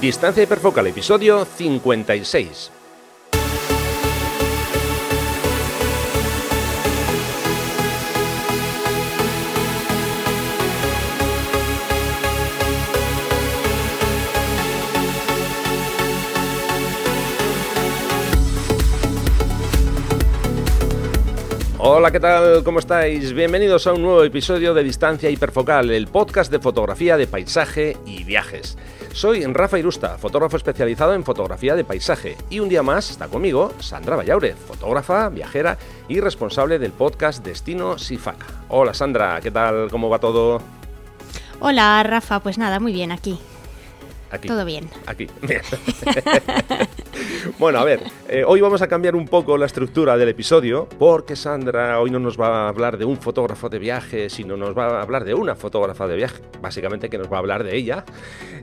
Distancia hiperfocal, episodio 56. Hola, ¿qué tal? ¿Cómo estáis? Bienvenidos a un nuevo episodio de Distancia Hiperfocal, el podcast de fotografía de paisaje y viajes. Soy Rafa Irusta, fotógrafo especializado en fotografía de paisaje, y un día más está conmigo Sandra Vallaure, fotógrafa, viajera y responsable del podcast Destino Sifaca. Hola Sandra, ¿qué tal? ¿Cómo va todo? Hola Rafa, pues nada, muy bien aquí. Aquí. Todo bien. Aquí. Bien. bueno, a ver, eh, hoy vamos a cambiar un poco la estructura del episodio porque Sandra hoy no nos va a hablar de un fotógrafo de viaje, sino nos va a hablar de una fotógrafa de viaje. Básicamente que nos va a hablar de ella,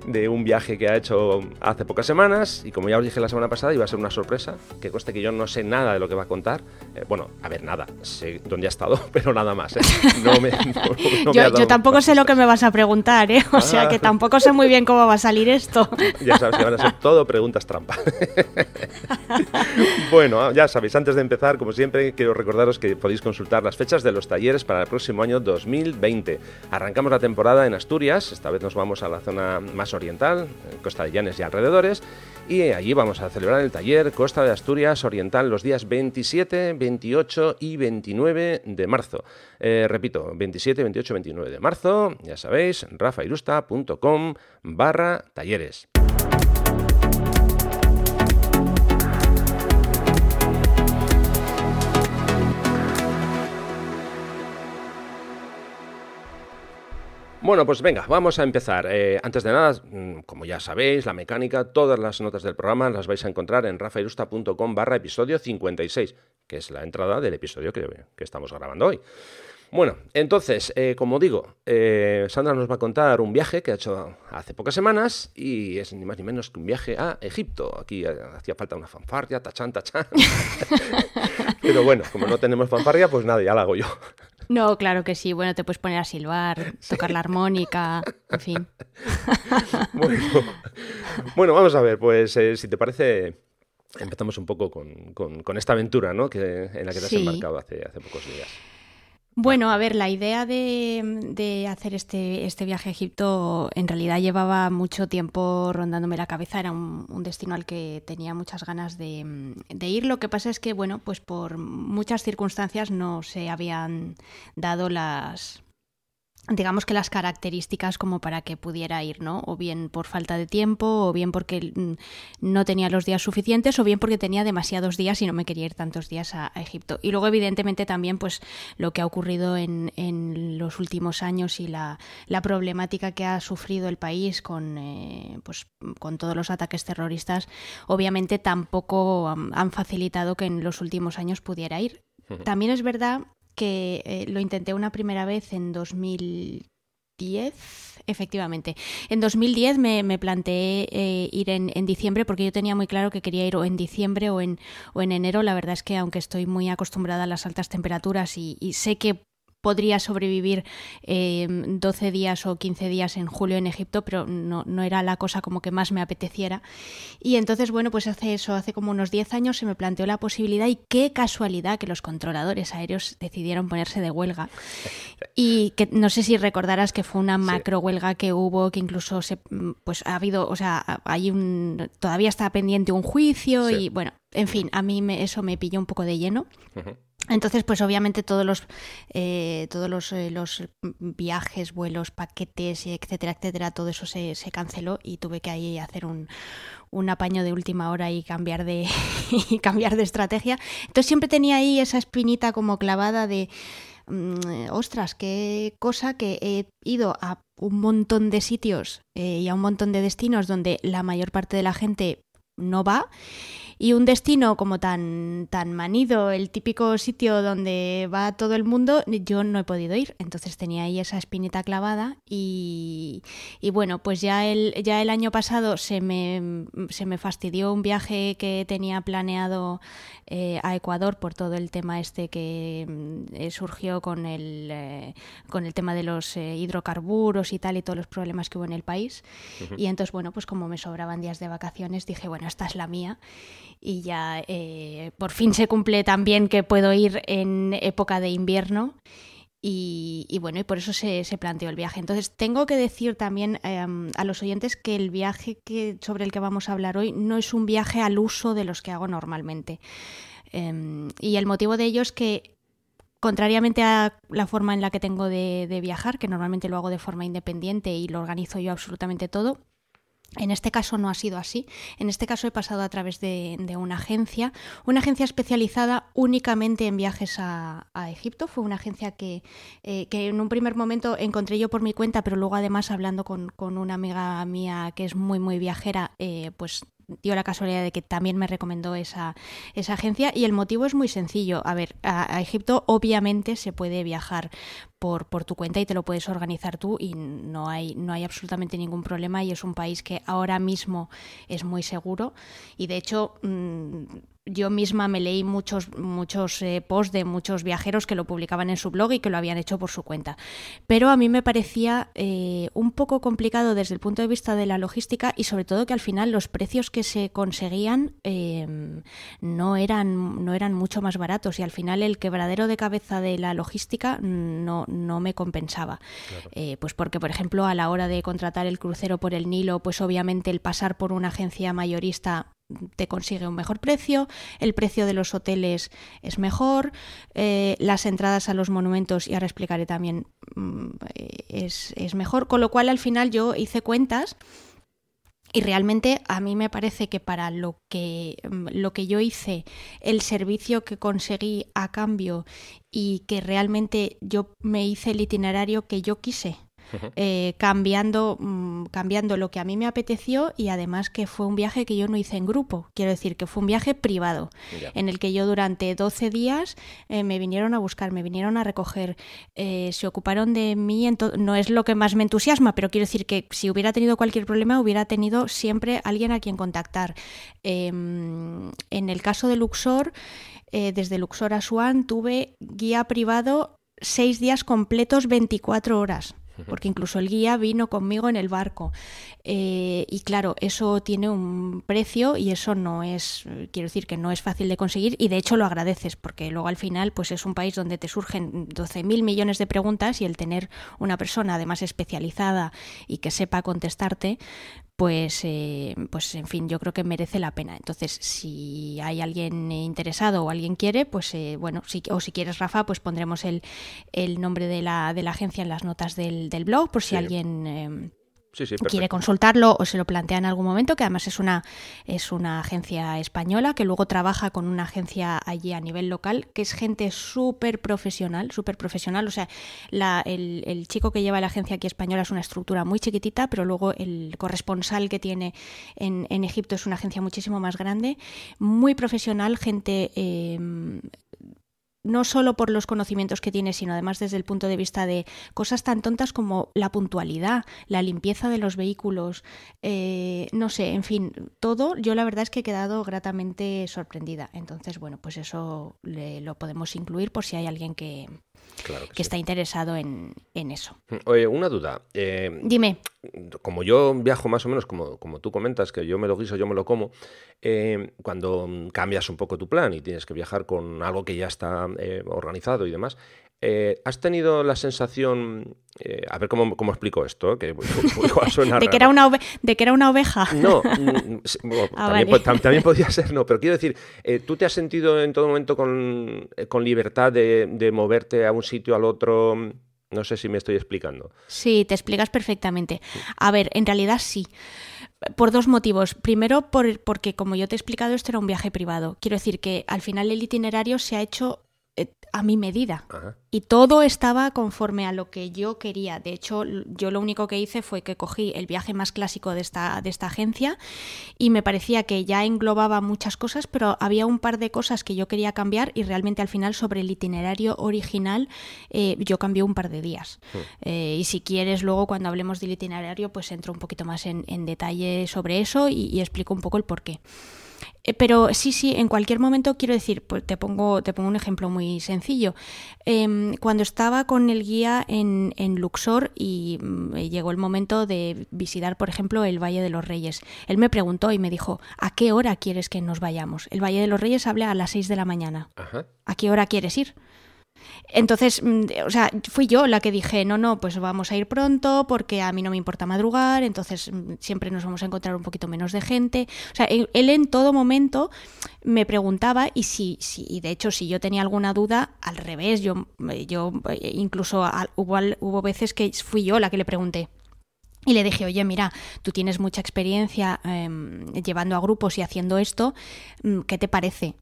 de un viaje que ha hecho hace pocas semanas y como ya os dije la semana pasada iba a ser una sorpresa, que conste que yo no sé nada de lo que va a contar. Eh, bueno, a ver, nada, sé dónde ha estado, pero nada más. ¿eh? No me, no- no me yo, dado yo tampoco sé lo que me vas a preguntar, ¿eh? O sea Ah. que tampoco sé muy bien cómo va a salir esto. Ya sabes que van a ser todo preguntas trampa. bueno, ya sabéis, antes de empezar, como siempre, quiero recordaros que podéis consultar las fechas de los talleres para el próximo año 2020. Arrancamos la temporada en Asturias, esta vez nos vamos a la zona más oriental, en Costa de Llanes y alrededores, y allí vamos a celebrar el taller Costa de Asturias Oriental los días 27, 28 y 29 de marzo. Eh, repito, 27, 28, 29 de marzo, ya sabéis, rafairusta.com barra talleres. Bueno, pues venga, vamos a empezar. Eh, antes de nada, mm, como ya sabéis, la mecánica, todas las notas del programa las vais a encontrar en rafairusta.com barra episodio 56, que es la entrada del episodio que, estamos grabando hoy. Bueno, entonces, eh, como digo, eh, Sandra nos va a contar un viaje que ha hecho hace pocas semanas y es ni más ni menos que un viaje a Egipto. Aquí hacía falta una fanfarria, tachán, tachán. Pero bueno, como no tenemos fanfarria, pues nada, ya la hago yo. No, claro que sí. Bueno, te puedes poner a silbar, tocar la armónica, en fin. Bueno, bueno, vamos a ver, pues eh, si te parece, empezamos un poco con, con- con esta aventura, ¿no? Que, en la que te has Sí. embarcado hace, hace pocos días. Bueno, a ver, la idea de, de hacer este, este viaje a Egipto en realidad llevaba mucho tiempo rondándome la cabeza. Era un, un destino al que tenía muchas ganas de, de ir. Lo que pasa es que, bueno, pues por muchas circunstancias no se habían dado las digamos que las características como para que pudiera ir, ¿no? O bien por falta de tiempo, o bien porque mm, no tenía los días suficientes, o bien porque tenía demasiados días y no me quería ir tantos días a, a Egipto. Y luego, evidentemente, también pues lo que ha ocurrido en, en los últimos años y la, la problemática que ha sufrido el país con, eh, pues, con todos los ataques terroristas, obviamente tampoco um, han facilitado que en los últimos años pudiera ir. También es verdad que eh, lo intenté una primera vez en 2010, efectivamente. En 2010 me, me planteé eh, ir en, en diciembre porque yo tenía muy claro que quería ir o en diciembre o en, o en enero. La verdad es que aunque estoy muy acostumbrada a las altas temperaturas y, y sé que podría sobrevivir eh, 12 días o 15 días en julio en Egipto, pero no, no era la cosa como que más me apeteciera. Y entonces, bueno, pues hace eso, hace como unos 10 años se me planteó la posibilidad y qué casualidad que los controladores aéreos decidieron ponerse de huelga. Y que no sé si recordarás que fue una macro huelga que hubo, que incluso se, pues ha habido, o sea, hay un, todavía está pendiente un juicio Sí. y bueno, en fin, a mí me, eso me pilló un poco de lleno. Ujú. Entonces, pues obviamente todos los eh, todos los, eh, los viajes, vuelos, paquetes, etcétera, etcétera, todo eso se, canceló y tuve que ahí hacer un, un apaño de última hora y cambiar de y cambiar de estrategia. Entonces siempre tenía ahí esa espinita como clavada de mm, ostras, qué cosa que he ido a un montón de sitios eh, y a un montón de destinos donde la mayor parte de la gente no va Y un destino como tan, tan manido, el típico sitio donde va todo el mundo, yo no he podido ir. Entonces tenía ahí esa espinita clavada y, y bueno, pues ya el, ya el año pasado se me, se me fastidió un viaje que tenía planeado eh, a Ecuador por todo el tema este que mm, eh, surgió con el, eh, con el tema de los hidrocarburos y tal y todos los problemas que hubo en el país. Y entonces, bueno, pues como me sobraban días de vacaciones, dije, bueno, esta es la mía. Y ya por fin se cumple también que puedo ir en época de invierno. Y, bueno, y por eso se, planteó el viaje. Entonces, tengo que decir también em, a los oyentes que el viaje que, sobre el que vamos a hablar hoy no es un viaje al uso de los que hago normalmente. Em, y el motivo de ello es que, contrariamente a la forma en la que tengo de viajar, que normalmente lo hago de forma independiente y lo organizo yo absolutamente todo, en este caso no ha sido así. En este caso he pasado a través de, una agencia, una agencia especializada únicamente en viajes a, Egipto. Fue una agencia que, eh, que, en un primer momento encontré yo por mi cuenta, pero luego además hablando con, una amiga mía que es muy, muy viajera, eh, pues dio la casualidad de que también me recomendó esa, esa agencia y el motivo es muy sencillo. A ver, a, Egipto obviamente se puede viajar por, por, tu cuenta y te lo puedes organizar tú y no hay, no hay absolutamente ningún problema y es un país que ahora mismo es muy seguro y de hecho... Mm, yo misma me leí muchos, muchos eh, posts de muchos viajeros que lo publicaban en su blog y que lo habían hecho por su cuenta. Pero a mí me parecía eh, un poco complicado desde el punto de vista de la logística y sobre todo que al final los precios que se conseguían em, no, eran, no eran mucho más baratos y al final el quebradero de cabeza de la logística no, no me compensaba. Eh, pues porque, por ejemplo, a la hora de contratar el crucero por el Nilo, pues obviamente el pasar por una agencia mayorista te consigue un mejor precio, el precio de los hoteles es mejor, eh, las entradas a los monumentos, y ahora explicaré también, mm, es, es mejor, con lo cual al final yo hice cuentas y realmente a mí me parece que para lo que, mm, lo que yo hice, el servicio que conseguí a cambio y que realmente yo me hice el itinerario que yo quise, eh, cambiando, mm, cambiando lo que a mí me apeteció y además que fue un viaje que yo no hice en grupo. Quiero decir que fue un viaje privado en el que yo durante 12 días eh, me vinieron a buscar, me vinieron a recoger, eh, se ocuparon de mí. No es lo que más me entusiasma, pero quiero decir que si hubiera tenido cualquier problema hubiera tenido siempre alguien a quien contactar. Em, en el caso de Luxor, desde Luxor a Swan tuve guía privado seis días completos, 24 horas porque incluso el guía vino conmigo en el barco. Eh, y claro, eso tiene un precio y eso no es, quiero decir que no es fácil de conseguir y de hecho lo agradeces porque luego al final pues es un país donde te surgen 12.000 millones de preguntas y el tener una persona además especializada y que sepa contestarte pues, eh, pues en fin, yo creo que merece la pena. Entonces, si hay alguien interesado o alguien quiere, pues eh, bueno, si, o si quieres, Rafa, pues pondremos el, el nombre de la, de la agencia en las notas del, del blog, por si alguien... Quiere consultarlo o se lo plantea en algún momento, que además es una, es una agencia española que luego trabaja con una agencia allí a nivel local, que es gente súper profesional, súper profesional. O sea, la, el, el, chico que lleva la agencia aquí española es una estructura muy chiquitita, pero luego el corresponsal que tiene en, en Egipto es una agencia muchísimo más grande, muy profesional, gente eh, no solo por los conocimientos que tiene, sino además desde el punto de vista de cosas tan tontas como la puntualidad, la limpieza de los vehículos, eh, no sé, en fin, todo, yo la verdad es que he quedado gratamente sorprendida. Entonces, bueno, pues eso lo podemos incluir por si hay alguien que, que, está interesado en, eso. Oye, una duda. Eh, Dime. Como yo viajo más o menos como, como tú comentas, que yo me lo guiso, yo me lo como, eh, cuando cambias un poco tu plan y tienes que viajar con algo que ya está eh, organizado y demás, ¿Has tenido la sensación, a ver cómo, cómo, explico esto, que suena ¿De, que era una ¿De que era una oveja? No, mm, ah, también, podría ser, no, pero quiero decir, ¿tú te has sentido en todo momento con, con libertad de, de, moverte a un sitio al otro? No sé si me estoy explicando. Sí, te explicas perfectamente. A ver, en realidad sí. Por dos motivos. Primero, por, porque como yo te he explicado, esto era un viaje privado. Quiero decir que al final el itinerario se ha hecho eh, a mi medida. y todo estaba conforme a lo que yo quería. De hecho, yo lo único que hice fue que cogí el viaje más clásico de esta, de esta agencia y me parecía que ya englobaba muchas cosas, pero había un par de cosas que yo quería cambiar y realmente al final sobre el itinerario original eh, yo cambié un par de días. Hmm. Eh, y si quieres, luego cuando hablemos del itinerario, pues entro un poquito más en, detalle sobre eso y, y explico un poco el porqué. Eh, pero sí, sí, en cualquier momento quiero decir, pues te pongo, te pongo un ejemplo muy sencillo. Em, cuando estaba con el guía en, Luxor y mm, llegó el momento de visitar, por ejemplo, el Valle de los Reyes, él me preguntó y me dijo, ¿a qué hora quieres que nos vayamos? El Valle de los Reyes habla a las 6 de la mañana. ¿A qué hora quieres ir? Entonces, mm, o sea, fui yo la que dije, no, no, pues vamos a ir pronto porque a mí no me importa madrugar, entonces mm, siempre nos vamos a encontrar un poquito menos de gente. O sea, él en todo momento me preguntaba y si, si y de hecho, si yo tenía alguna duda, al revés, yo, yo incluso hubo, hubo veces que fui yo la que le pregunté. Y le dije, oye, mira, tú tienes mucha experiencia em, llevando a grupos y haciendo esto, mm, ¿qué te parece?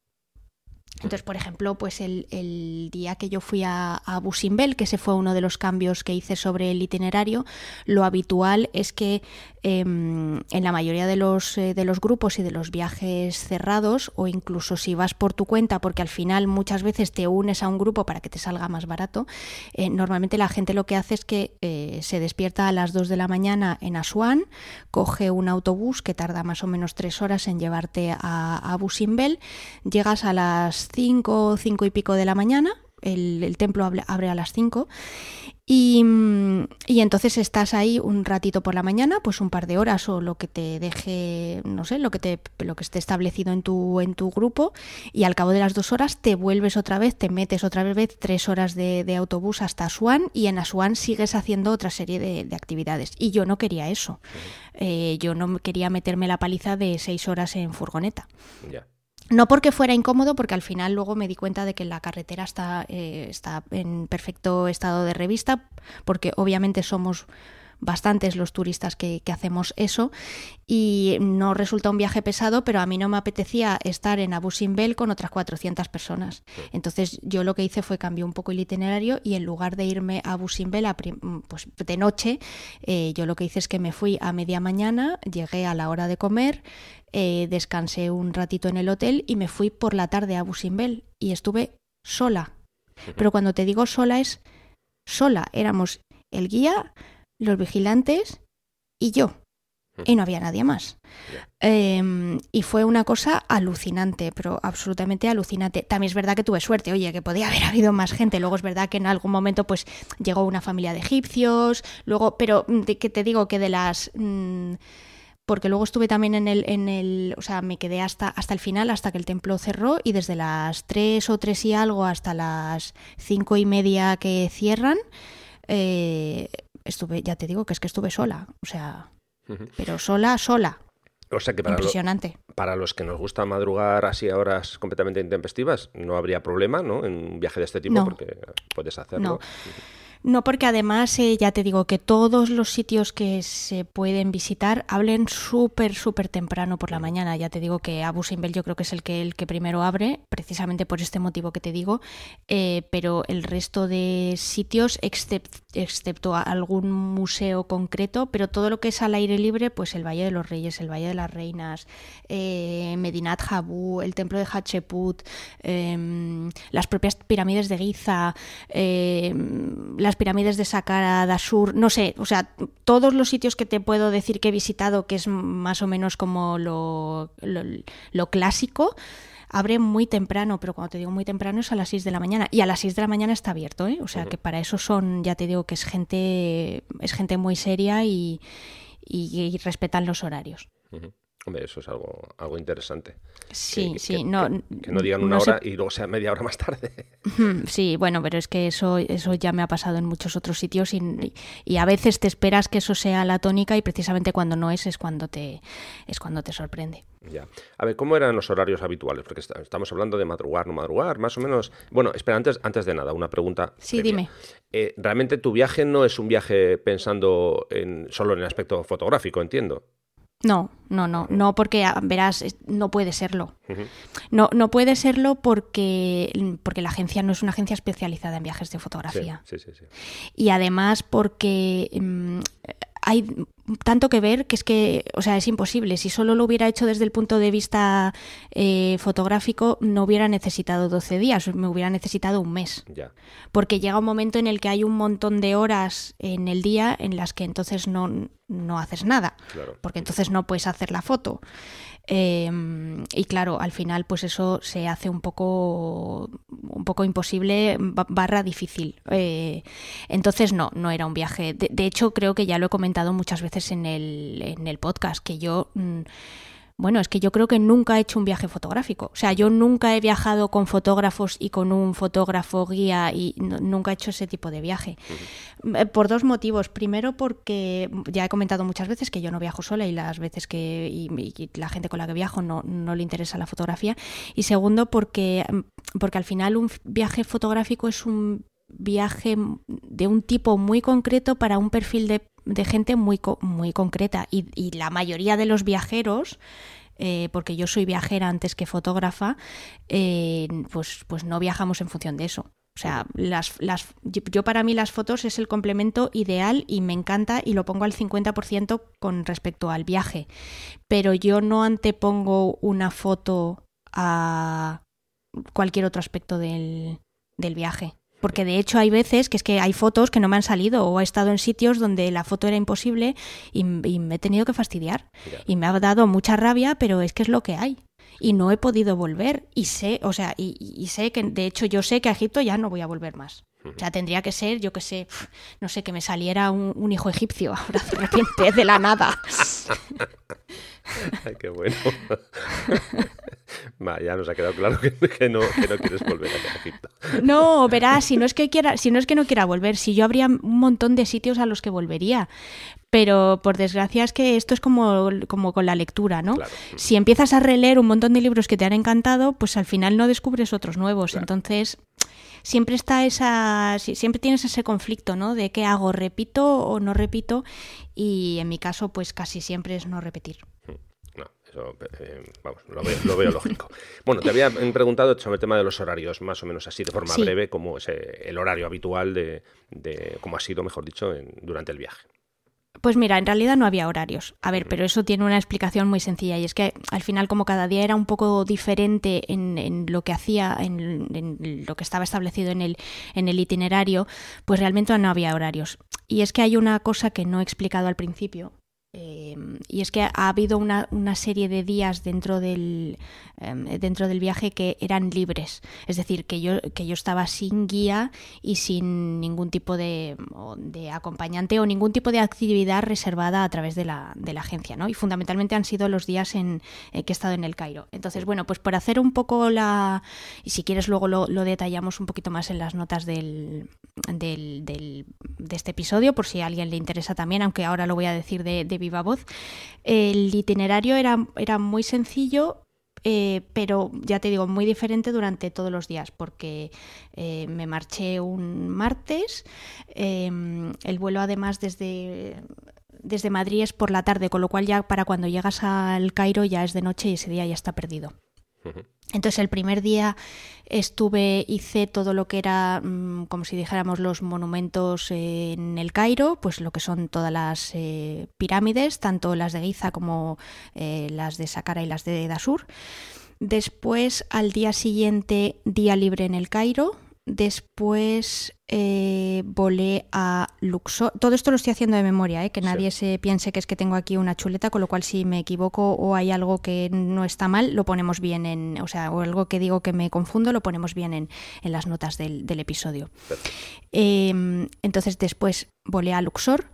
Entonces, por ejemplo, pues el, día que yo fui a, Busimbel, que ese fue uno de los cambios que hice sobre el itinerario, lo habitual es que em, en la mayoría de los, eh, de los grupos y de los viajes cerrados, o incluso si vas por tu cuenta, porque al final muchas veces te unes a un grupo para que te salga más barato, eh, normalmente la gente lo que hace es que eh, se despierta a las 2 de la mañana en Asuán, coge un autobús que tarda más o menos tres horas en llevarte a, a Busimbel, llegas a las 5, 5 y pico de la mañana, el, templo abre, a las 5 y, y, entonces estás ahí un ratito por la mañana, pues un par de horas o lo que te deje, no sé, lo que te, lo que esté establecido en tu, en tu grupo, y al cabo de las dos horas te vuelves otra vez, te metes otra vez tres horas de, autobús hasta Asuán y en Asuán sigues haciendo otra serie de, actividades. Y yo no quería eso. Eh, yo no quería meterme la paliza de seis horas en furgoneta. No porque fuera incómodo, porque al final luego me di cuenta de que la carretera está, eh, está en perfecto estado de revista, porque obviamente somos bastantes los turistas que, hacemos eso y no resulta un viaje pesado, pero a mí no me apetecía estar en Abu Simbel con otras 400 personas. Entonces yo lo que hice fue cambiar un poco el itinerario y en lugar de irme a Abu Simbel pues, de noche, eh, yo lo que hice es que me fui a media mañana, llegué a la hora de comer, eh, descansé un ratito en el hotel y me fui por la tarde a Abu Simbel y estuve sola. Pero cuando te digo sola es sola, éramos el guía, los vigilantes y yo. Y no había nadie más. Em, y fue una cosa alucinante, pero absolutamente alucinante. También es verdad que tuve suerte, oye, que podía haber habido más gente. Luego es verdad que en algún momento pues llegó una familia de egipcios, luego, pero mm, que te digo que de las... Mm, porque luego estuve también en el, en el, o sea, me quedé hasta, hasta el final, hasta que el templo cerró, y desde las tres o tres y algo hasta las cinco y media que cierran, eh, estuve, ya te digo que es que estuve sola, o sea, pero sola, sola. O sea que para, Impresionante. para los que nos gusta madrugar así a horas completamente intempestivas, no habría problema, ¿no? En un viaje de este tipo, porque puedes hacerlo. No. No, porque además eh, ya te digo que todos los sitios que se pueden visitar hablen súper, súper temprano por la mañana. Ya te digo que Abu Simbel yo creo que es el que, el que primero abre, precisamente por este motivo que te digo, eh, pero el resto de sitios, excepto algún museo concreto, pero todo lo que es al aire libre, pues el Valle de los Reyes, el Valle de las Reinas, eh, Medinat Habu, el Templo de Hatsheput, em, las propias pirámides de Giza, em, las pirámides de Saqqara, Dashur, no sé, o sea, todos los sitios que te puedo decir que he visitado, que es más o menos como lo, lo, clásico, abre muy temprano, pero cuando te digo muy temprano es a las 6 de la mañana. Y a las 6 de la mañana está abierto, ¿eh? O sea que para eso son, ya te digo que es gente, es gente muy seria y, y, respetan los horarios. Hombre, eso es algo, algo interesante. Sí, sí, no, que, no digan una hora y luego sea media hora más tarde. Sí, bueno, pero es que eso, eso ya me ha pasado en muchos otros sitios y, y, a veces te esperas que eso sea la tónica y precisamente cuando no es es cuando te es cuando te sorprende. Ya. A ver, ¿cómo eran los horarios habituales? Porque estamos hablando de madrugar, no madrugar, más o menos. Bueno, espera, antes, antes de nada, una pregunta. Sí, dime. Eh, realmente tu viaje no es un viaje pensando en, solo en el aspecto fotográfico, entiendo. No, no, no, no porque verás, no puede serlo. No, no puede serlo porque, porque la agencia no es una agencia especializada en viajes de fotografía. Sí, sí, sí. Y además porque mm, hay tanto que ver que es que, o sea, es imposible. Si solo lo hubiera hecho desde el punto de vista eh, fotográfico, no hubiera necesitado 12 días, me hubiera necesitado un mes. Ya. Porque llega un momento en el que hay un montón de horas en el día en las que entonces no, no haces nada. Claro. Porque entonces no puedes hacer la foto. Eh, y claro, al final, pues eso se hace un poco, un poco imposible ba- barra difícil. Eh, entonces, no, no era un viaje. De, de hecho, creo que ya lo he comentado muchas veces en el, en el podcast, que yo. mm, bueno, es que yo creo que nunca he hecho un viaje fotográfico. O sea, yo nunca he viajado con fotógrafos y con un fotógrafo guía y no- nunca he hecho ese tipo de viaje. Eh, Por dos motivos. Primero, porque ya he comentado muchas veces que yo no viajo sola y las veces que y, y la gente con la que viajo no, no le interesa la fotografía. Y segundo, porque, mm, porque al final un viaje fotográfico es un viaje de un tipo muy concreto para un perfil de, gente muy, muy concreta. Y, la mayoría de los viajeros eh, porque yo soy viajera antes que fotógrafa, eh, pues, pues no viajamos en función de eso. O sea, las, las, yo para mí las fotos es el complemento ideal y me encanta y lo pongo al 50% con respecto al viaje. Pero yo no antepongo una foto a cualquier otro aspecto del, del viaje. Porque de hecho hay veces que es que hay fotos que no me han salido o he estado en sitios donde la foto era imposible y, y me he tenido que fastidiar. Y me ha dado mucha rabia, pero es que es lo que hay. Y no he podido volver. Y sé, o sea, y, y sé que, de hecho, yo sé que a Egipto ya no voy a volver más. O sea, tendría que ser, yo que sé, no sé, que me saliera un, un hijo egipcio ahora de repente, de la nada. Ay, qué bueno. Va, ya nos ha quedado claro que, que no, que no quieres volver a Egipto. No, verás, si no es que quiera, si no es que no quiera volver, si yo habría un montón de sitios a los que volvería. Pero por desgracia es que esto es como, como con la lectura, ¿no? Claro. Si empiezas a releer un montón de libros que te han encantado, pues al final no descubres otros nuevos. Claro. Entonces, siempre está esa. si- Siempre tienes ese conflicto, ¿no? De qué hago, repito o no repito. Y en mi caso, pues casi siempre es no repetir. Eso, eh, vamos, lo veo, lo veo lógico. Bueno, te había preguntado sobre el tema de los horarios, más o menos así, de forma Sí. breve, como es eh, el horario habitual de, de cómo ha sido, mejor dicho, en- durante el viaje. Pues mira, en realidad no había horarios. A ver, pero eso tiene una explicación muy sencilla y es que al final como cada día era un poco diferente en, en lo que hacía, en, en lo que estaba establecido en el, en el itinerario, pues realmente no había horarios. Y es que hay una cosa que no he explicado al principio. Eh, y es que ha habido una, una serie de días dentro del, em, dentro del viaje que eran libres. Es decir, que yo, que yo estaba sin guía y sin ningún tipo de, de acompañante o ningún tipo de actividad reservada a través de la, de la agencia. ¿no? Y fundamentalmente han sido los días en, eh, que he estado en el Cairo. Entonces, bueno, pues por hacer un poco la... Y si quieres luego lo, lo detallamos un poquito más en las notas del, del, del- de este episodio, por si a alguien le interesa también, aunque ahora lo voy a decir de, de viva voz. El itinerario era, era muy sencillo, eh, pero ya te digo, muy diferente durante todos los días, porque eh, me marché un martes, eh, el vuelo además desde, desde Madrid es por la tarde, con lo cual ya para cuando llegas al Cairo ya es de noche y ese día ya está perdido. Entonces el primer día estuve, hice todo lo que era, mm, como si dijéramos, los monumentos en el Cairo, pues lo que son todas las eh, pirámides, tanto las de Giza como eh, las de Saqqara y las de Dasur. Después, al día siguiente, día libre en el Cairo. Después eh, volé a Luxor. Todo esto lo estoy haciendo de memoria, ¿eh? que Sí. nadie se piense que es que tengo aquí una chuleta, con lo cual si me equivoco o hay algo que no está mal, lo ponemos bien en, o sea, o algo que digo que me confundo, lo ponemos bien en, en las notas del, del episodio. Eh, entonces después volé a Luxor.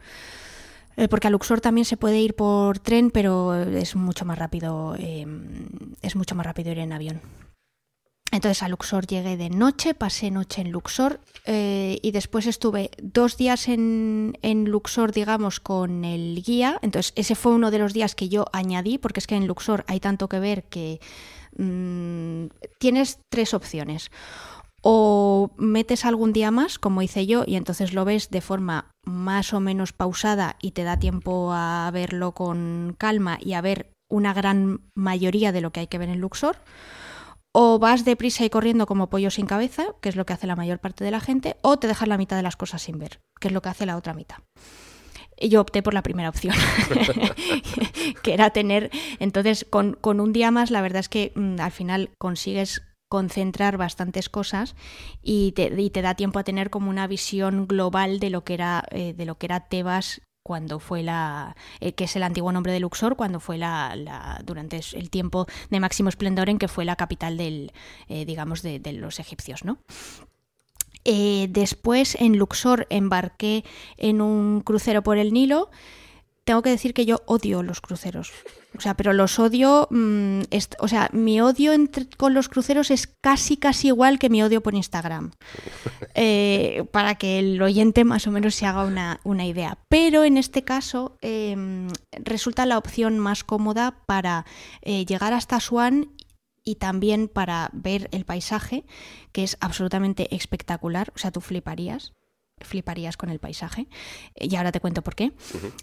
eh, Porque a Luxor también se puede ir por tren, pero es mucho más rápido. eh, es mucho más rápido ir en avión. Entonces a Luxor llegué de noche, pasé noche en Luxor eh, y después estuve dos días en, en Luxor, digamos, con el guía. Entonces ese fue uno de los días que yo añadí, porque es que en Luxor hay tanto que ver que mm, tienes tres opciones. o metes algún día más, como hice yo, y entonces lo ves de forma más o menos pausada y te da tiempo a verlo con calma y a ver una gran mayoría de lo que hay que ver en Luxor, o vas deprisa y corriendo como pollo sin cabeza, que es lo que hace la mayor parte de la gente, o te dejas la mitad de las cosas sin ver, que es lo que hace la otra mitad. Y yo opté por la primera opción, que era tener, entonces con, un día más la verdad es que mm, al final consigues concentrar bastantes cosas y te, te, da tiempo a tener como una visión global de lo que era, eh, de lo que era Tebas cuando fue la eh, que es el antiguo nombre de Luxor cuando fue la, durante el tiempo de máximo esplendor en que fue la capital del eh, digamos de, de, los egipcios no después en Luxor embarqué en un crucero por el Nilo tengo que decir que yo odio los cruceros. O sea, pero los odio. Mm, o sea, mi odio con los cruceros es casi, casi igual que mi odio por Instagram. Eh, para que el oyente más o menos se haga una, idea. Pero en este caso em, resulta la opción más cómoda para eh, llegar hasta Swan y también para ver el paisaje, que es absolutamente espectacular. O sea, tú fliparías fliparías con el paisaje. Eh, y ahora te cuento por qué.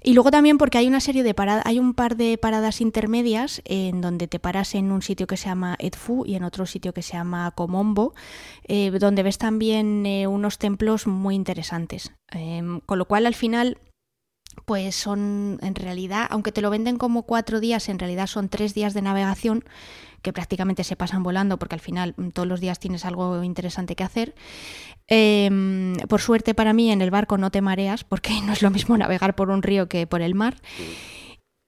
Y luego también porque hay una serie de paradas, hay un par de paradas intermedias en donde te paras en un sitio que se llama Edfu y en otro sitio que se llama Comombo, eh, donde ves también eh, unos templos muy interesantes. Em, con lo cual al final pues son en realidad, aunque te lo venden como cuatro días, en realidad son tres días de navegación que prácticamente se pasan volando porque al final mm, todos los días tienes algo interesante que hacer. Em, por suerte para mí en el barco no te mareas porque no es lo mismo navegar por un río que por el mar.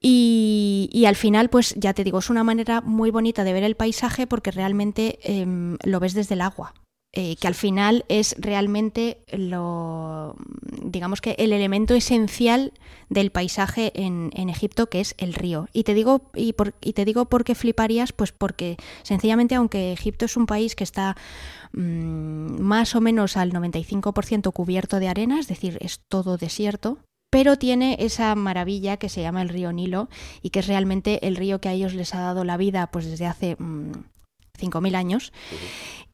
Y, al final, pues ya te digo, es una manera muy bonita de ver el paisaje porque realmente em, lo ves desde el agua. Eh, que al final es realmente lo, digamos que el elemento esencial del paisaje en, Egipto, que es el río. Y te digo, y, por, y te digo por qué fliparías, pues porque sencillamente, aunque Egipto es un país que está mm, más o menos al 95% cubierto de arena, es decir, es todo desierto, pero tiene esa maravilla que se llama el río Nilo y que es realmente el río que a ellos les ha dado la vida pues desde hace 5.000 mm, años.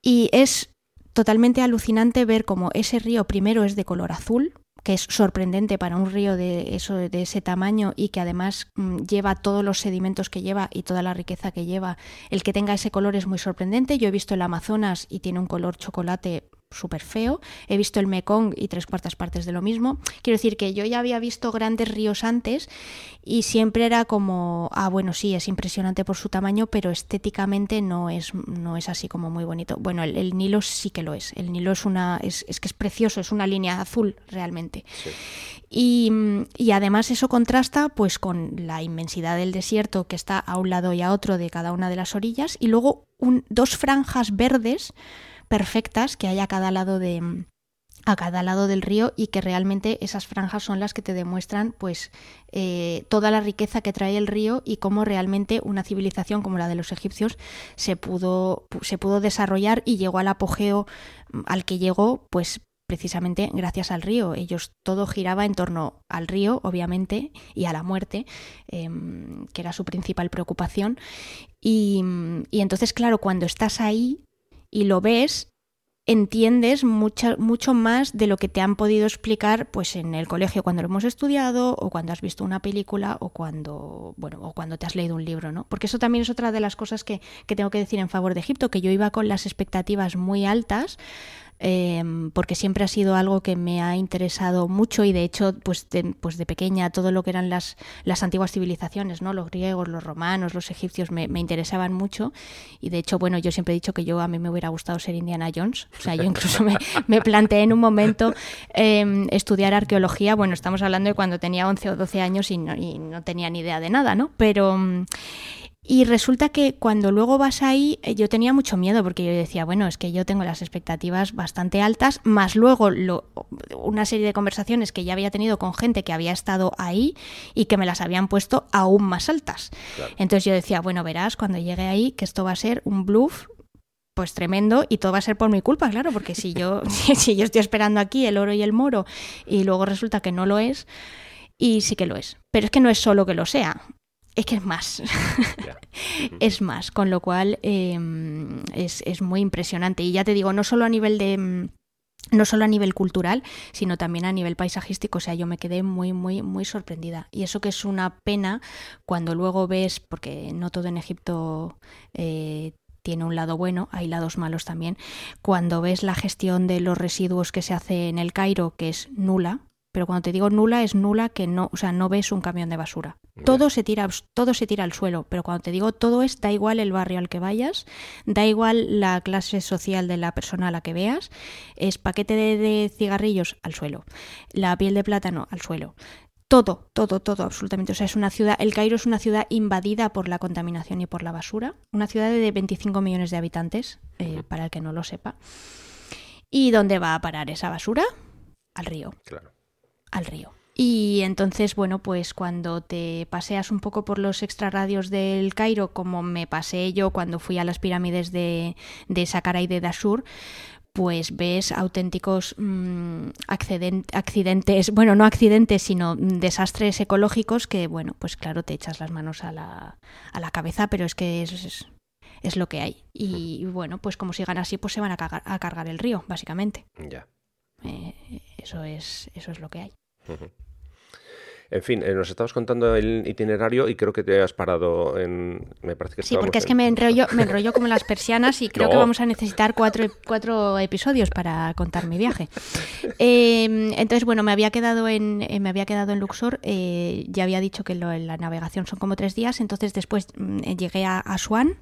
Y es totalmente alucinante ver cómo ese río primero es de color azul, que es sorprendente para un río de, eso, de ese tamaño y que además mm, lleva todos los sedimentos que lleva y toda la riqueza que lleva. El que tenga ese color es muy sorprendente. Yo he visto el Amazonas y tiene un color chocolate súper feo. He visto el Mekong y tres cuartas partes de lo mismo. Quiero decir que yo ya había visto grandes ríos antes y siempre era como, ah, bueno, sí, es impresionante por su tamaño, pero estéticamente no es, no es así como muy bonito. Bueno, el, Nilo sí que lo es. El Nilo es una, es, es, que es precioso, es una línea azul realmente. Y, y, además eso contrasta pues con la inmensidad del desierto que está a un lado y a otro de cada una de las orillas y luego un, dos franjas verdes perfectas que hay a cada lado de a cada lado del río y que realmente esas franjas son las que te demuestran pues eh, toda la riqueza que trae el río y cómo realmente una civilización como la de los egipcios se pudo, se pudo desarrollar y llegó al apogeo mm, al que llegó pues precisamente gracias al río. Ellos todo giraba en torno al río, obviamente, y a la muerte, em, que era su principal preocupación. Y, y entonces, claro, cuando estás ahí, y lo ves, entiendes mucho, mucho más de lo que te han podido explicar pues en el colegio cuando lo hemos estudiado o cuando has visto una película o cuando bueno o cuando te has leído un libro no porque eso también es otra de las cosas que, que tengo que decir en favor de Egipto que yo iba con las expectativas muy altas Em, porque siempre ha sido algo que me ha interesado mucho y de hecho pues de, pues de pequeña todo lo que eran las, las antiguas civilizaciones, ¿no? los griegos, los romanos, los egipcios me, interesaban mucho y de hecho bueno yo siempre he dicho que yo a mí me hubiera gustado ser Indiana Jones, o sea yo incluso me, me planteé en un momento em, estudiar arqueología, bueno estamos hablando de cuando tenía 11 o 12 años y no, y no tenía ni idea de nada, ¿no? Pero y resulta que cuando luego vas ahí, eh, yo tenía mucho miedo porque yo decía, bueno, es que yo tengo las expectativas bastante altas, más luego lo, una serie de conversaciones que ya había tenido con gente que había estado ahí y que me las habían puesto aún más altas. Entonces yo decía, bueno, verás cuando llegue ahí que esto va a ser un bluff pues tremendo y todo va a ser por mi culpa, claro, porque si yo, si yo estoy esperando aquí el oro y el moro y luego resulta que no lo es, y sí que lo es. Pero es que no es solo que lo sea es que es más. es más, con lo cual em, es, es, muy impresionante. Y ya te digo, no solo a nivel de em, no solo a nivel cultural, sino también a nivel paisajístico. O sea, yo me quedé muy, muy, muy sorprendida. Y eso que es una pena cuando luego ves, porque no todo en Egipto eh, tiene un lado bueno, hay lados malos también, cuando ves la gestión de los residuos que se hace en el Cairo, que es nula, pero cuando te digo nula es nula que no, o sea, no ves un camión de basura. Todo se tira, todo se tira al suelo, pero cuando te digo todo es da igual el barrio al que vayas, da igual la clase social de la persona a la que veas, es paquete de, cigarrillos al suelo, la piel de plátano al suelo, todo, todo, todo, absolutamente. O sea, es una ciudad, el Cairo es una ciudad invadida por la contaminación y por la basura. Una ciudad de 25 millones de habitantes, eh, para el que no lo sepa. ¿Y dónde va a parar esa basura? Al río. Claro al río. Y entonces, bueno, pues cuando te paseas un poco por los extrarradios del Cairo, como me pasé yo cuando fui a las pirámides de, de Saqqara y de Dashur, pues ves auténticos mm, accidentes, bueno, no accidentes, sino desastres ecológicos que, bueno, pues claro, te echas las manos a la, a la cabeza, pero es que es, es, lo que hay. Y, bueno, pues como sigan así, pues se van a, a cargar el río, básicamente. Ya. Eh, eso, es, eso es lo que hay. En fin, eh, nos estabas contando el itinerario y creo que te has parado en... Me parece que sí, porque es que me enrollo, me enrollo como las persianas y creo que vamos a necesitar cuatro, cuatro, episodios para contar mi viaje. Em, entonces, bueno, me había quedado en, eh, me había quedado en Luxor. ya había dicho que la navegación son como tres días. Entonces, después mm, llegué a Asuán,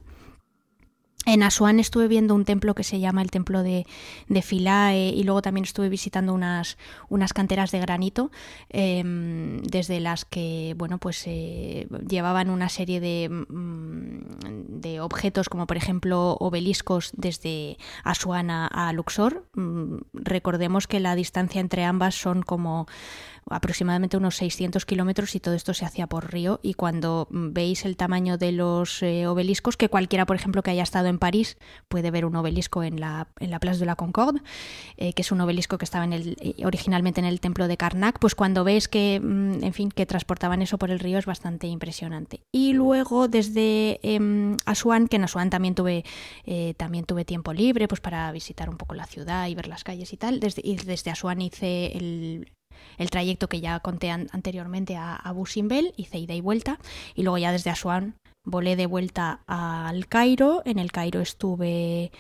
en Asuán estuve viendo un templo que se llama el templo de, de Philae y luego también estuve visitando unas, unas canteras de granito em, desde las que bueno pues eh, llevaban una serie de, mm, de objetos como por ejemplo obeliscos desde Asuán a, Luxor. Mm, recordemos que la distancia entre ambas son como aproximadamente unos 600 kilómetros y todo esto se hacía por río y cuando veis el tamaño de los eh, obeliscos, que cualquiera, por ejemplo, que haya estado en París puede ver un obelisco en la, en la Place de la Concorde, eh, que es un obelisco que estaba en el, eh, originalmente en el templo de Karnak, pues cuando ves que, mm, en fin, que transportaban eso por el río es bastante impresionante. Y luego desde eh, Asuán, que en Asuán también tuve, también tuve tiempo libre pues para visitar un poco la ciudad y ver las calles y tal, desde, y desde Asuán hice el, el trayecto que ya conté anteriormente a, a Busimbel, hice ida y vuelta, y luego ya desde Asuán volé de vuelta al Cairo. En el Cairo estuve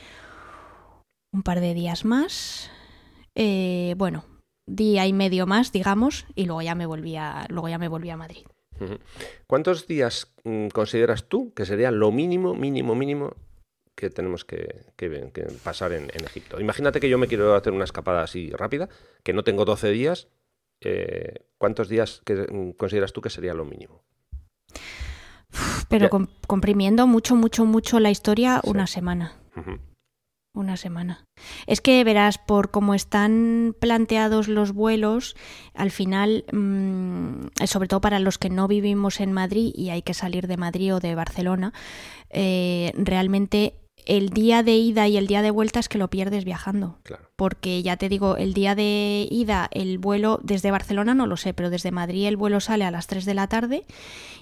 un par de días más. Eh, bueno, día y medio más, digamos, y luego ya me volví a, luego ya me volví a Madrid. ¿Cuántos días mm, consideras tú que sería lo mínimo, mínimo, mínimo que tenemos que, pasar en, Egipto? Imagínate que yo me quiero hacer una escapada así rápida, que no tengo 12 días eh, ¿cuántos días mm, consideras tú que sería lo mínimo? Pero comprimiendo mucho, mucho, mucho la historia, una semana. Una semana. Es que verás, por cómo están planteados los vuelos, al final, mm, sobre todo para los que no vivimos en Madrid y hay que salir de Madrid o de Barcelona, eh, realmente el día de ida y el día de vuelta es que lo pierdes viajando. Porque ya te digo, el día de ida, el vuelo desde Barcelona no lo sé, pero desde Madrid el vuelo sale a las 3 de la tarde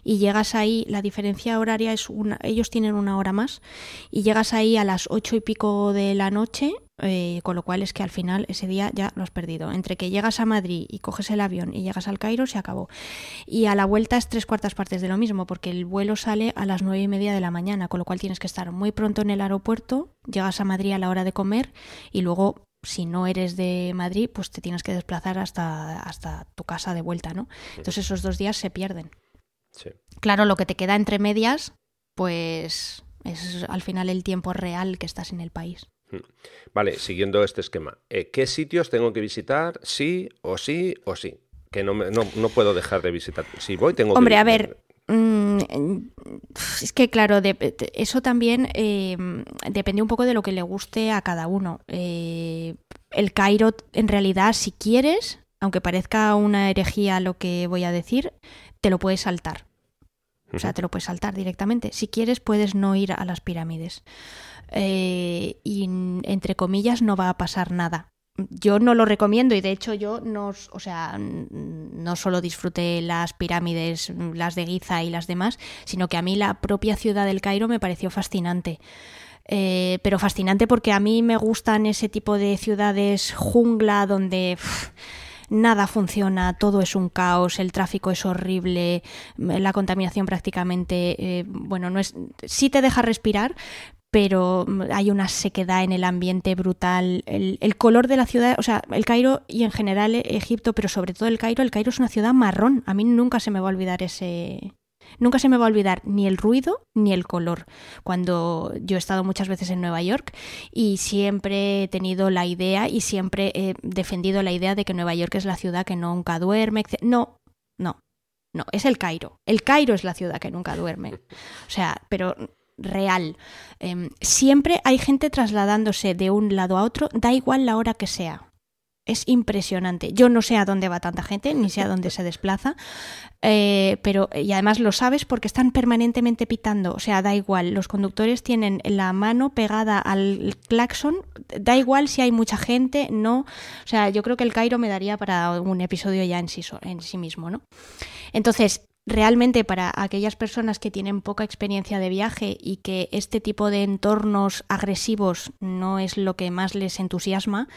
y llegas ahí, la diferencia horaria es una, ellos tienen una hora más, y llegas ahí a las 8 y pico de la noche eh, con lo cual es que al final ese día ya lo has perdido. Entre que llegas a Madrid y coges el avión y llegas al Cairo, se acabó. Y a la vuelta es tres cuartas partes de lo mismo, porque el vuelo sale a las nueve y media de la mañana, con lo cual tienes que estar muy pronto en el aeropuerto, llegas a Madrid a la hora de comer y luego si no eres de Madrid, pues te tienes que desplazar hasta, hasta tu casa de vuelta, ¿no? Entonces esos dos días se pierden. Claro, lo que te queda entre medias, pues es al final el tiempo real que estás en el país. Vale, siguiendo este esquema, eh, ¿qué sitios tengo que visitar? Sí o sí o sí. Que no, no, puedo dejar de visitar. Si voy, tengo Hombre, a ver, mm, es que claro, eso también eh, depende un poco de lo que le guste a cada uno. Eh, el Cairo, en realidad, si quieres, aunque parezca una herejía lo que voy a decir, te lo puedes saltar. O sea, te lo puedes saltar directamente. Si quieres, puedes no ir a las pirámides. Eh, y entre comillas no va a pasar nada. yo no lo recomiendo y de hecho yo no, o sea, no solo disfruté las pirámides, las de Giza y las demás, sino que a mí la propia ciudad del Cairo me pareció fascinante. Eh, pero fascinante porque a mí me gustan ese tipo de ciudades jungla donde nada funciona, todo es un caos, el tráfico es horrible, la contaminación prácticamente, eh, bueno, no es, sí te deja respirar, pero hay una sequedad en el ambiente brutal. El, el, color de la ciudad, o sea, el Cairo y en general Egipto, pero sobre todo el Cairo, el Cairo es una ciudad marrón. A mí nunca se me va a olvidar ese, Nunca se me va a olvidar ni el ruido ni el color. Cuando yo he estado muchas veces en Nueva York y siempre he tenido la idea y siempre he defendido la idea de que Nueva York es la ciudad que nunca duerme. No, no, no, es el Cairo. El Cairo es la ciudad que nunca duerme. O sea, pero real. Em, siempre hay gente trasladándose de un lado a otro, da igual la hora que sea. Es impresionante. Yo no sé a dónde va tanta gente, ni sé a dónde se desplaza, eh, pero y además lo sabes porque están permanentemente pitando. O sea, da igual. Los conductores tienen la mano pegada al claxon. Da igual si hay mucha gente, no. O sea, yo creo que el Cairo me daría para un episodio ya en sí, en sí mismo, ¿no? Entonces, realmente para aquellas personas que tienen poca experiencia de viaje y que este tipo de entornos agresivos no es lo que más les entusiasma,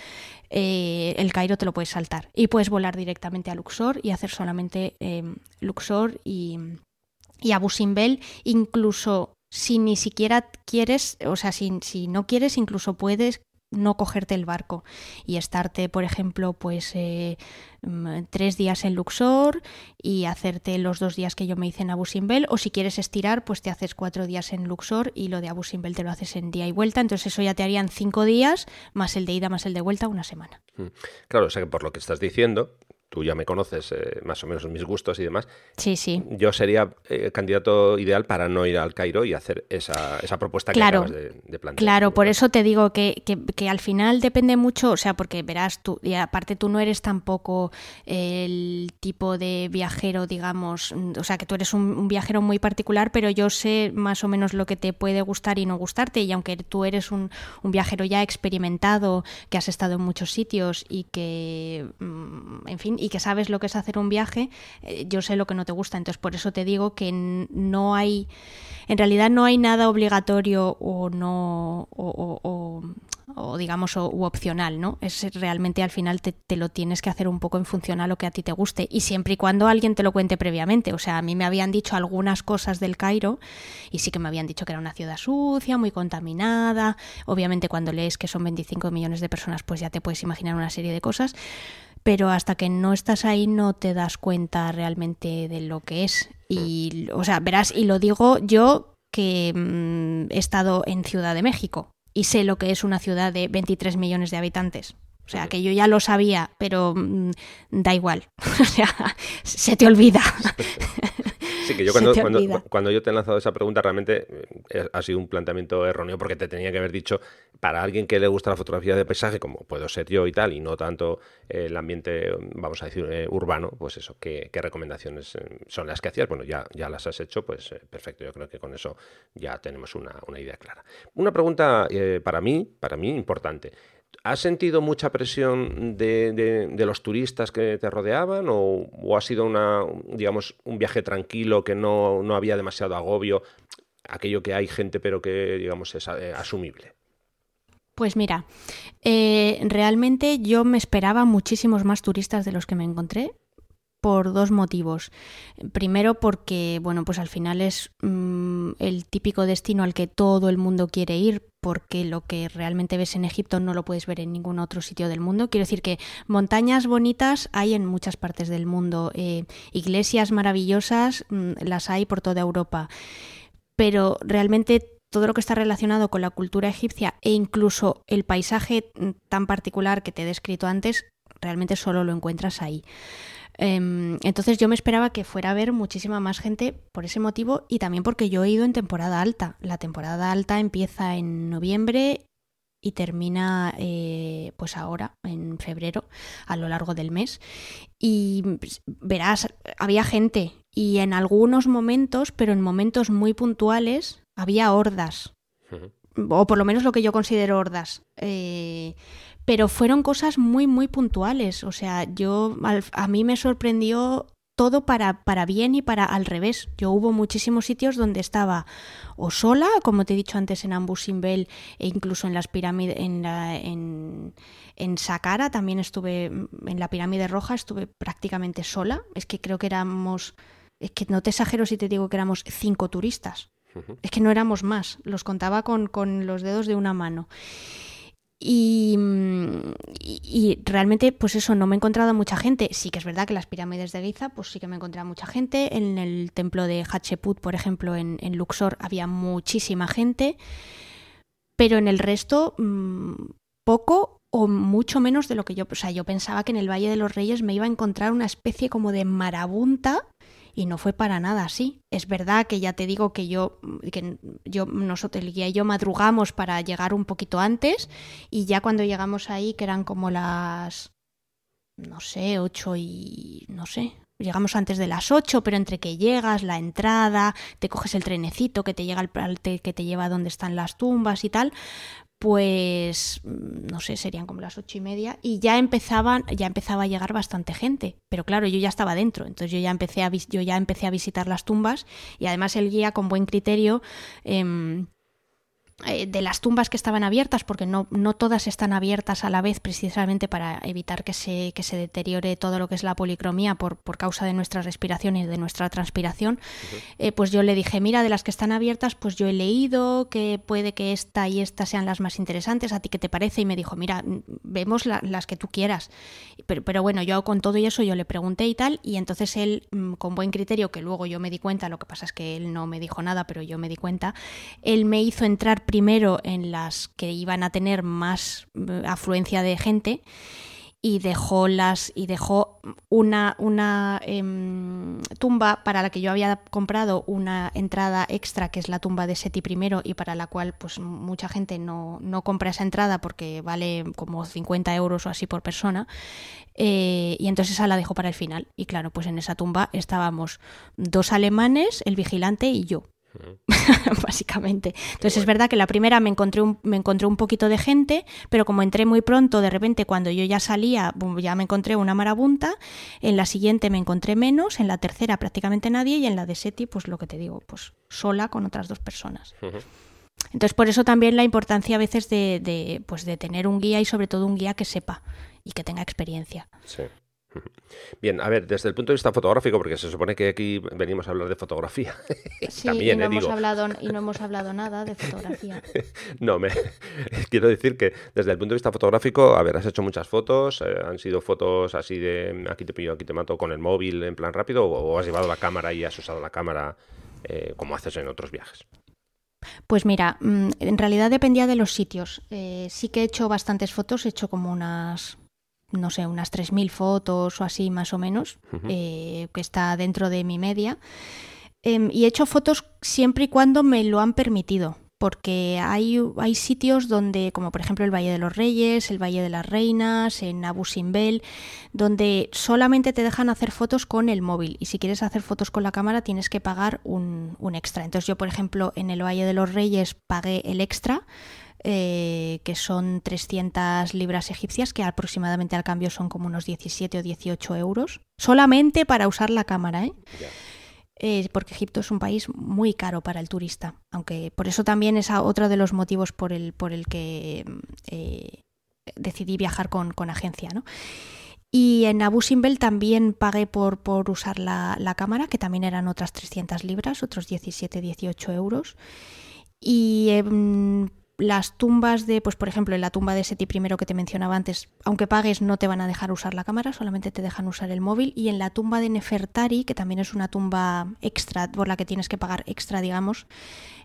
eh, el Cairo te lo puedes saltar. Y puedes volar directamente a Luxor y hacer solamente eh, Luxor y, y Abu Simbel, incluso si ni siquiera quieres, o sea, si, si no quieres, incluso puedes no cogerte el barco y estarte, por ejemplo, pues eh, mm, tres días en Luxor y hacerte los dos días que yo me hice en Abu Simbel o si quieres estirar, pues te haces cuatro días en Luxor y lo de Abu Simbel te lo haces en día y vuelta, entonces eso ya te harían cinco días más el de ida más el de vuelta una semana. Mm. Claro, o sea que por lo que estás diciendo, tú ya me conoces eh, más o menos mis gustos y demás. Sí, sí. Yo sería eh, candidato ideal para no ir al Cairo y hacer esa, esa propuesta que acabas de, plantear. Claro, por eso te digo que, que, al final depende mucho, o sea, porque verás, tú, y aparte tú no eres tampoco el tipo de viajero, digamos, o sea, que tú eres un, viajero muy particular, pero yo sé más o menos lo que te puede gustar y no gustarte, y aunque tú eres un, un viajero ya experimentado, que has estado en muchos sitios y que, mm, en fin, y que sabes lo que es hacer un viaje, eh, yo sé lo que no te gusta. Entonces, por eso te digo que no hay, en realidad no hay nada obligatorio o no, o, o, digamos, o, opcional, ¿no? Es realmente al final te, te, lo tienes que hacer un poco en función a lo que a ti te guste y siempre y cuando alguien te lo cuente previamente. O sea, a mí me habían dicho algunas cosas del Cairo y sí que me habían dicho que era una ciudad sucia, muy contaminada. Obviamente cuando lees que son 25 millones de personas, pues ya te puedes imaginar una serie de cosas pero hasta que no estás ahí no te das cuenta realmente de lo que es. Y, o sea, verás, y lo digo yo que mm, he estado en Ciudad de México y sé lo que es una ciudad de 23 millones de habitantes. O sea, que yo ya lo sabía, pero mm, da igual. O sea, se te olvida. Sí, que yo cuando, cuando, yo te he lanzado esa pregunta realmente eh, ha sido un planteamiento erróneo porque te tenía que haber dicho para alguien que le gusta la fotografía de paisaje, como puedo ser yo y tal, y no tanto eh, el ambiente, vamos a decir, eh, urbano, pues eso, ¿qué, recomendaciones son las que hacías? Bueno, ya, ya las has hecho, pues perfecto, yo creo que con eso ya tenemos una, una idea clara. Una pregunta para mí, para mí importante. ¿Has sentido mucha presión de, los turistas que te rodeaban o, ha sido una, digamos, un viaje tranquilo que no, había demasiado agobio? Aquello que hay gente pero que, digamos, es eh, asumible. Pues mira, eh, realmente yo me esperaba muchísimos más turistas de los que me encontré por dos motivos. Primero porque, bueno, pues al final es mm, el típico destino al que todo el mundo quiere ir porque lo que realmente ves en Egipto no lo puedes ver en ningún otro sitio del mundo. Quiero decir que montañas bonitas hay en muchas partes del mundo, eh, iglesias maravillosas mm, las hay por toda Europa, pero realmente todo lo que está relacionado con la cultura egipcia e incluso el paisaje mm, tan particular que te he descrito antes, realmente solo lo encuentras ahí. Em, entonces yo me esperaba que fuera a ver muchísima más gente por ese motivo y también porque yo he ido en temporada alta. La temporada alta empieza en noviembre y termina eh, pues ahora, en febrero, a lo largo del mes. Y pues, verás, había gente y en algunos momentos, pero en momentos muy puntuales, había hordas. O por lo menos lo que yo considero hordas. Eh, pero fueron cosas muy, muy puntuales. O sea, yo a mí me sorprendió todo para, para bien y para al revés. Yo hubo muchísimos sitios donde estaba o sola, como te he dicho antes en Ambusimbel e incluso en las pirámides, en, en, en Saqqara también estuve, en la pirámide roja estuve prácticamente sola. Es que creo que éramos, es que no te exagero si te digo que éramos cinco turistas. Es que no éramos más, los contaba con, con los dedos de una mano. Y, y, realmente, pues eso, no me he encontrado mucha gente. Sí que es verdad que las pirámides de Giza, pues sí que me he encontrado mucha gente. En el templo de Hatshepsut, por ejemplo, en, en Luxor, había muchísima gente. Pero en el resto, mmm, poco o mucho menos de lo que yo. O sea, yo pensaba que en el Valle de los Reyes me iba a encontrar una especie como de marabunta y no fue para nada así. Es verdad que ya te digo que yo, que yo, nosotros, el guía y yo madrugamos para llegar un poquito antes y ya cuando llegamos ahí, que eran como las, no sé, ocho y, no sé, Llegamos antes de las ocho, pero entre que llegas, la entrada, te coges el trenecito que te llega al, que te lleva a donde están las tumbas y tal, pues mm, no sé, serían como las ocho y media y ya empezaban, ya empezaba a llegar bastante gente. Pero claro, yo ya estaba dentro, entonces yo ya empecé a yo ya empecé a visitar las tumbas y además el guía con buen criterio eh, eh, de las tumbas que estaban abiertas, porque no, no todas están abiertas a la vez precisamente para evitar que se, que se deteriore todo lo que es la policromía por, por causa de nuestra respiración y de nuestra transpiración, eh, pues yo le dije, mira, de las que están abiertas, pues yo he leído que puede que esta y esta sean las más interesantes, ¿a ti qué te parece? Y me dijo, mira, vemos las que tú quieras. Pero, pero bueno, yo con todo y eso yo le pregunté y tal, y entonces él, mm, con buen criterio, que luego yo me di cuenta, lo que pasa es que él no me dijo nada, pero yo me di cuenta, él me hizo entrar primero en las que iban a tener más eh, afluencia de gente y dejó las y dejó una, una em, tumba para la que yo había comprado una entrada extra que es la tumba de Seti primero y para la cual pues mucha gente no, no compra esa entrada porque vale como 50 euros o así por persona eh, y entonces esa la dejó para el final. Y claro pues en esa tumba estábamos dos alemanes el vigilante y yo básicamente. Entonces es verdad que la primera me encontré, un, me encontré un poquito de gente, pero como entré muy pronto, de repente cuando yo ya salía, ya me encontré una marabunta, en la siguiente me encontré menos, en la tercera prácticamente nadie y en la de Seti, pues lo que te digo, pues sola con otras dos personas. Entonces por eso también la importancia a veces de, de, pues de tener un guía y sobre todo un guía que sepa y que tenga experiencia. Sí. Bien, a ver, desde el punto de vista fotográfico, porque se supone que aquí venimos a hablar de fotografía. Sí, También, y, no hemos hablado, y no hemos hablado nada de fotografía. no, me quiero decir que desde el punto de vista fotográfico, a ver, has hecho muchas fotos, eh, han sido fotos así de aquí te pillo, aquí te mato con el móvil en plan rápido, o, has llevado la cámara y has usado la cámara eh, como haces en otros viajes. Pues mira, mm, en realidad dependía de los sitios. Eh, sí que he hecho bastantes fotos, he hecho como unas no sé, unas 3.000 fotos o así más o menos, eh, que está dentro de mi media. Em, y he hecho fotos siempre y cuando me lo han permitido, porque hay, hay sitios donde, como por ejemplo el Valle de los Reyes, el Valle de las Reinas, en Abu Simbel, donde solamente te dejan hacer fotos con el móvil y si quieres hacer fotos con la cámara tienes que pagar un, un extra. Entonces yo, por ejemplo, en el Valle de los Reyes pagué el extra eh, que son 300 libras egipcias, que aproximadamente al cambio son como unos 17 o 18 euros, solamente para usar la cámara, ¿eh? Eh, porque Egipto es un país muy caro para el turista, aunque por eso también es otro de los motivos por el, por el que decidí viajar con, con agencia, ¿no? Y en Abu Simbel también pagué por, por usar la, la, cámara, que también eran otras 300 libras, otros 17-18 euros. Y eh, las tumbas de, pues por ejemplo, en la tumba de Seti primero que te mencionaba antes, aunque pagues no te van a dejar usar la cámara, solamente te dejan usar el móvil. Y en la tumba de Nefertari, que también es una tumba extra, por la que tienes que pagar extra, digamos,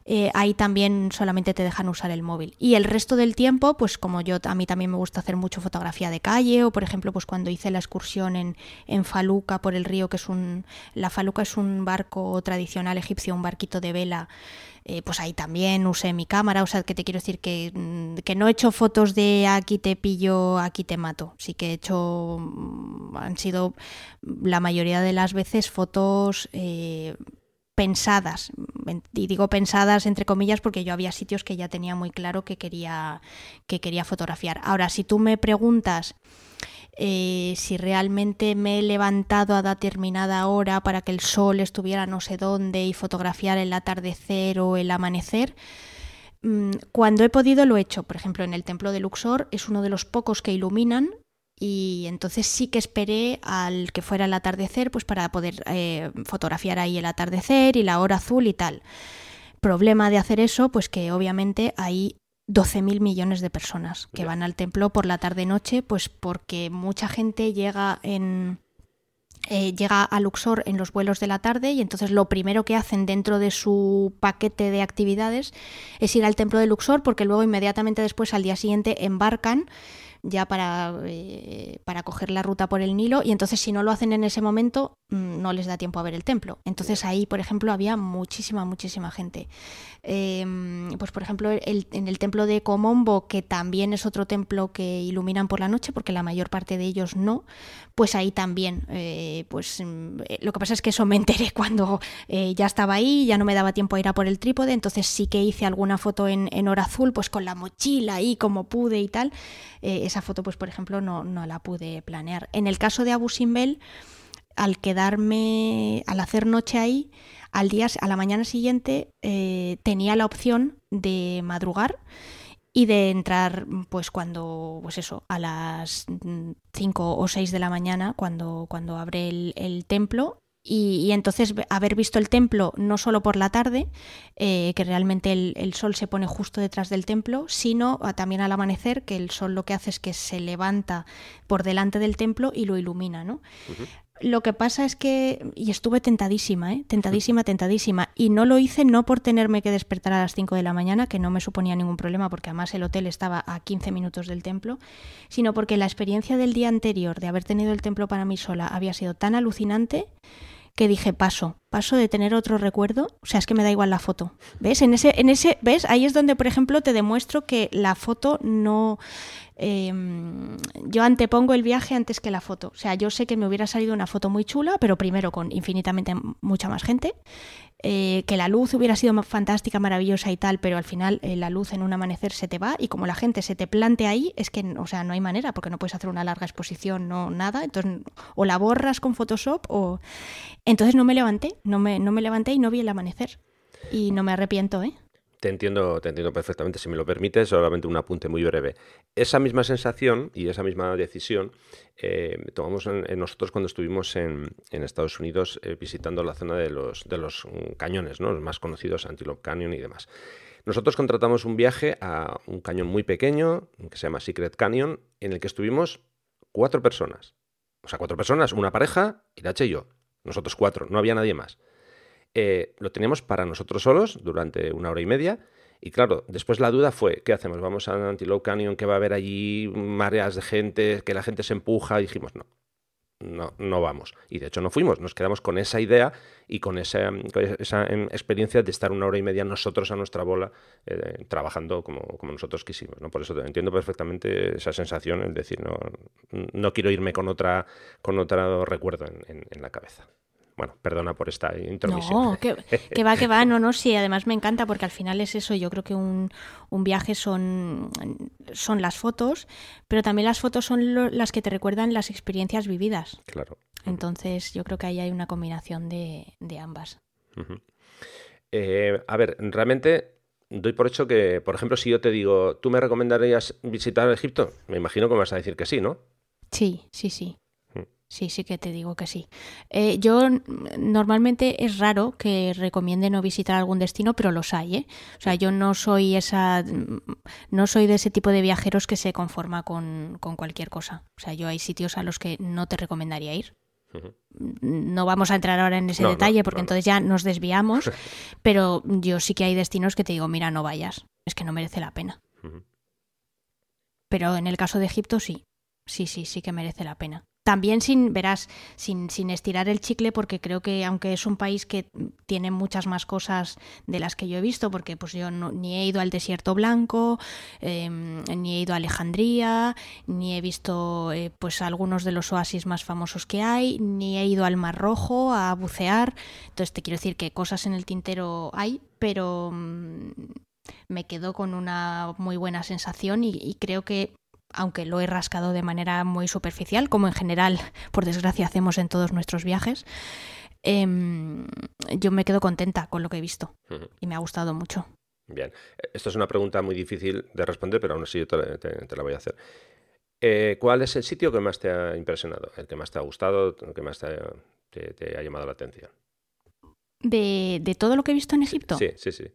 eh, ahí también solamente te dejan usar el móvil. Y el resto del tiempo, pues como yo, a mí también me gusta hacer mucho fotografía de calle, o por ejemplo, pues cuando hice la excursión en, en Faluca por el río, que es un, la Faluca es un barco tradicional egipcio, un barquito de vela eh, pues ahí también usé mi cámara, o sea, que te quiero decir que, mm, que, no he hecho fotos de aquí te pillo, aquí te mato, sí que he hecho, mm, han sido la mayoría de las veces fotos eh, pensadas. Y digo pensadas entre comillas porque yo había sitios que ya tenía muy claro que quería, que quería fotografiar. Ahora, si tú me preguntas eh, si realmente me he levantado a determinada hora para que el sol estuviera no sé dónde y fotografiar el atardecer o el amanecer, mm, cuando he podido lo he hecho. Por ejemplo, en el templo de Luxor es uno de los pocos que iluminan y entonces sí que esperé al que fuera el atardecer pues para poder eh, fotografiar ahí el atardecer y la hora azul y tal. Problema de hacer eso, pues que obviamente hay 12.000 millones de personas que van al templo por la tarde-noche, pues porque mucha gente llega en... Eh, llega a Luxor en los vuelos de la tarde y entonces lo primero que hacen dentro de su paquete de actividades es ir al templo de Luxor porque luego inmediatamente después al día siguiente embarcan ya para, eh, para coger la ruta por el Nilo y entonces si no lo hacen en ese momento mm, no les da tiempo a ver el templo. Entonces ahí, por ejemplo, había muchísima, muchísima gente. Em, pues por ejemplo, en el templo de Comombo, que también es otro templo que iluminan por la noche, porque la mayor parte de ellos no, pues ahí también. Eh, pues mm, eh, lo que pasa es que eso me enteré cuando ya estaba ahí, ya no me daba tiempo a ir a por el trípode, entonces sí que hice alguna foto en, en hora azul, pues con la mochila ahí como pude y tal esa foto, pues por ejemplo, no, no la pude planear. En el caso de Abu Simbel, al quedarme, al hacer noche ahí, al día, a la mañana siguiente eh, tenía la opción de madrugar y de entrar pues cuando pues eso a las 5 o 6 de la mañana cuando cuando abre el, el templo y, entonces haber visto el templo no solo por la tarde, eh, que realmente el, sol se pone justo detrás del templo, sino también al amanecer, que el sol lo que hace es que se levanta por delante del templo y lo ilumina, ¿no? Lo que pasa es que, y estuve tentadísima, ¿eh? tentadísima, tentadísima, y no lo hice no por tenerme que despertar a las 5 de la mañana, que no me suponía ningún problema, porque además el hotel estaba a 15 minutos del templo, sino porque la experiencia del día anterior de haber tenido el templo para mí sola había sido tan alucinante que dije, paso, paso de tener otro recuerdo, o sea, es que me da igual la foto. ¿Ves? En ese, en ese, ¿ves? Ahí es donde, por ejemplo, te demuestro que la foto no. Em, yo antepongo el viaje antes que la foto. O sea, yo sé que me hubiera salido una foto muy chula, pero primero con infinitamente mucha más gente. Eh, que la luz hubiera sido fantástica, maravillosa y tal, pero al final eh, la luz en un amanecer se te va y como la gente se te plante ahí, es que, o sea, no hay manera, porque no puedes hacer una larga exposición, no nada, entonces o la borras con Photoshop o... Entonces no me levanté, no me, no me levanté y no vi el amanecer. Y no me arrepiento, ¿eh? Te entiendo, te entiendo perfectamente. Si me lo permites, solamente un apunte muy breve. Esa misma sensación y esa misma decisión eh, tomamos en, nosotros cuando estuvimos en, Estados Unidos eh, visitando la zona de los, de los cañones, ¿no? los más conocidos, Antelope Canyon y demás. Nosotros contratamos un viaje a un cañón muy pequeño que se llama Secret Canyon, en el que estuvimos cuatro personas. O sea, cuatro personas, una pareja, Irache y yo. Nosotros cuatro, no había nadie más. Eh, lo teníamos para nosotros solos durante una hora y media. Y claro, después la duda fue, ¿qué hacemos? ¿Vamos a Antelope Canyon, que va a haber allí mareas de gente, que la gente se empuja? Y dijimos, no, no, no vamos. Y de hecho no fuimos, nos quedamos con esa idea y con esa, esa em, experiencia de estar una hora y media nosotros a nuestra bola eh, trabajando como, como, nosotros quisimos. ¿no? Por eso entiendo perfectamente esa sensación, el decir, no, no quiero irme con, otra, con otro recuerdo en la cabeza. Bueno, perdona por esta intromisión. No, que, va, que va, no, no, sí, además me encanta porque al final es eso, yo creo que un, viaje son, son las fotos, pero también las fotos son las que te recuerdan las experiencias vividas. Claro. Entonces yo creo que ahí hay una combinación de, ambas. Eh, a ver, realmente doy por hecho que, por ejemplo, si yo te digo, ¿tú me recomendarías visitar Egipto? Me imagino que me vas a decir que sí, ¿no? Sí, sí, sí. Sí, sí que te digo que sí. Eh, yo normalmente es raro que recomiende no visitar algún destino, pero los hay, ¿eh? O sea, yo no soy esa, no soy de ese tipo de viajeros que se conforma con, cualquier cosa. O sea, yo hay sitios a los que no te recomendaría ir. No vamos a entrar ahora en ese detalle porque entonces ya nos desviamos, pero yo sí que hay destinos que te digo, mira, no vayas, es que no merece la pena. Pero en el caso de Egipto sí, sí, sí, sí que merece la pena. También sin, verás, sin, sin, estirar el chicle, porque creo que aunque es un país que tiene muchas más cosas de las que yo he visto, porque pues yo ni he ido al desierto blanco, em, ni he ido a Alejandría, ni he visto eh, pues algunos de los oasis más famosos que hay, ni he ido al Mar Rojo a bucear. Entonces te quiero decir que cosas en el tintero hay, pero mm, me quedo con una muy buena sensación y creo que aunque lo he rascado de manera muy superficial, como en general, por desgracia, hacemos en todos nuestros viajes, em, yo me quedo contenta con lo que he visto y me ha gustado mucho. Bien, esto es una pregunta muy difícil de responder, pero aún así yo te, la voy a hacer. Eh, ¿Cuál es el sitio que más te ha impresionado, el que más te ha gustado, el que más te, ha llamado la atención? ¿De, ¿De, todo lo que he visto en Egipto? Sí, sí, sí.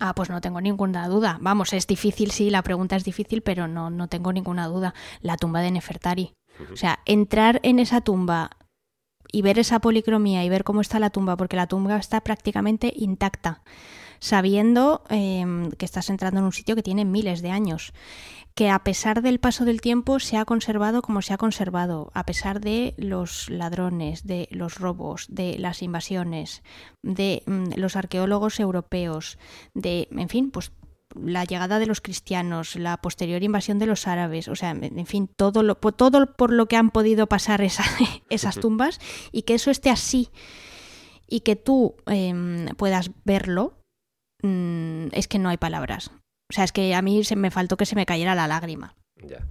Ah, pues no tengo ninguna duda. Vamos, es difícil, sí, la pregunta es difícil, pero no, no tengo ninguna duda. La tumba de Nefertari. O sea, entrar en esa tumba y ver esa policromía y ver cómo está la tumba, porque la tumba está prácticamente intacta, sabiendo em, que estás entrando en un sitio que tiene miles de años que a pesar del paso del tiempo se ha conservado como se ha conservado, a pesar de los ladrones, de los robos, de las invasiones, de mm, los arqueólogos europeos, de, en fin, pues la llegada de los cristianos, la posterior invasión de los árabes, o sea, en fin, todo, lo, todo por lo que han podido pasar esas tumbas y que eso esté así y que tú em, puedas verlo, mm, es que no hay palabras. O sea, es que a mí se me faltó que se me cayera la lágrima. Ya.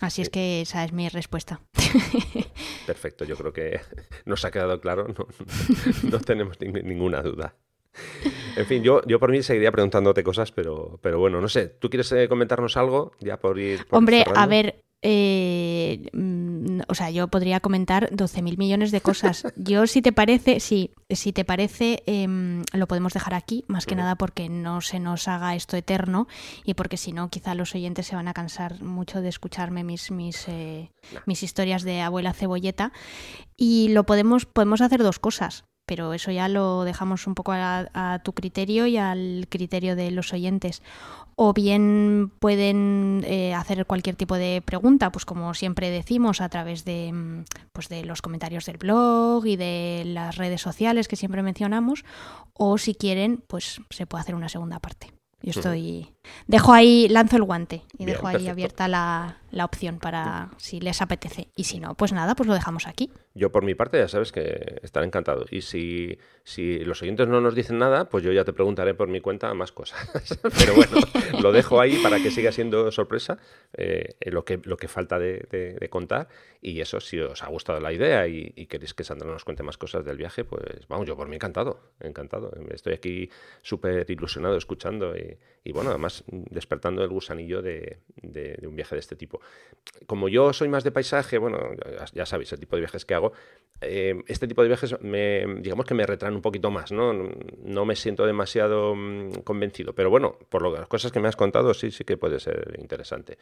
Así es que esa es mi respuesta. Perfecto, yo creo que nos ha quedado claro, no, tenemos ninguna duda. En fin, yo, yo por mí seguiría preguntándote cosas, pero, pero bueno, no sé, ¿tú quieres eh, comentarnos algo ya por ir... Hombre, a ver, eh, mm, o sea, yo podría comentar 12.000 millones de cosas. Yo, si te parece, sí, si te parece, em, lo podemos dejar aquí, más que nada porque no se nos haga esto eterno y porque si no, quizá los oyentes se van a cansar mucho de escucharme mis, mis, eh, mis historias de abuela cebolleta. Y lo podemos, podemos hacer dos cosas pero eso ya lo dejamos un poco a, tu criterio y al criterio de los oyentes o bien pueden eh, hacer cualquier tipo de pregunta, pues como siempre decimos, a través de, mm, pues de los comentarios del blog y de las redes sociales que siempre mencionamos, o si quieren, pues se puede hacer una segunda parte. Yo estoy. Dejo ahí, lanzo el guante y dejo ahí abierta la, la, opción para si les apetece. Y si no, pues nada, pues lo dejamos aquí. Yo por mi parte ya sabes que estaré encantado. Y si, si los oyentes no nos dicen nada, pues yo ya te preguntaré por mi cuenta más cosas. Pero bueno, lo dejo ahí para que siga siendo sorpresa eh, lo, que, lo que falta de, contar. Y eso, si os ha gustado la idea y, queréis que Sandra nos cuente más cosas del viaje, pues vamos, yo por mí encantado, encantado. Estoy aquí súper ilusionado escuchando y, y bueno, además despertando el gusanillo de, un viaje de este tipo. Como yo soy más de paisaje, bueno, ya, sabéis el tipo de viajes que hago, eh, este tipo de viajes me, digamos que me retraen un poquito más, ¿no? No me siento demasiado mm, convencido, pero bueno, por lo, las cosas que me has contado sí, sí que puede ser interesante.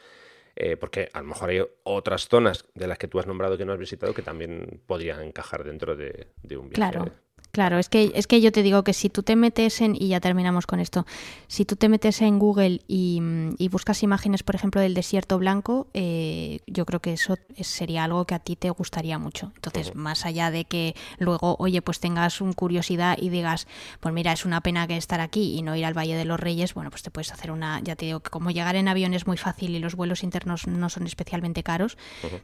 Eh, porque a lo mejor hay otras zonas de las que tú has nombrado que no has visitado que también podrían encajar dentro de, de un viaje. Claro. Claro, es que, es que yo te digo que si tú te metes en, y ya terminamos con esto, si tú te metes en Google y, buscas imágenes, por ejemplo, del desierto blanco, eh, yo creo que eso sería algo que a ti te gustaría mucho. Entonces, más allá de que luego, oye, pues tengas un curiosidad y digas, pues mira, es una pena que estar aquí y no ir al Valle de los Reyes, bueno, pues te puedes hacer una, ya te digo que como llegar en avión es muy fácil y los vuelos internos no son especialmente caros,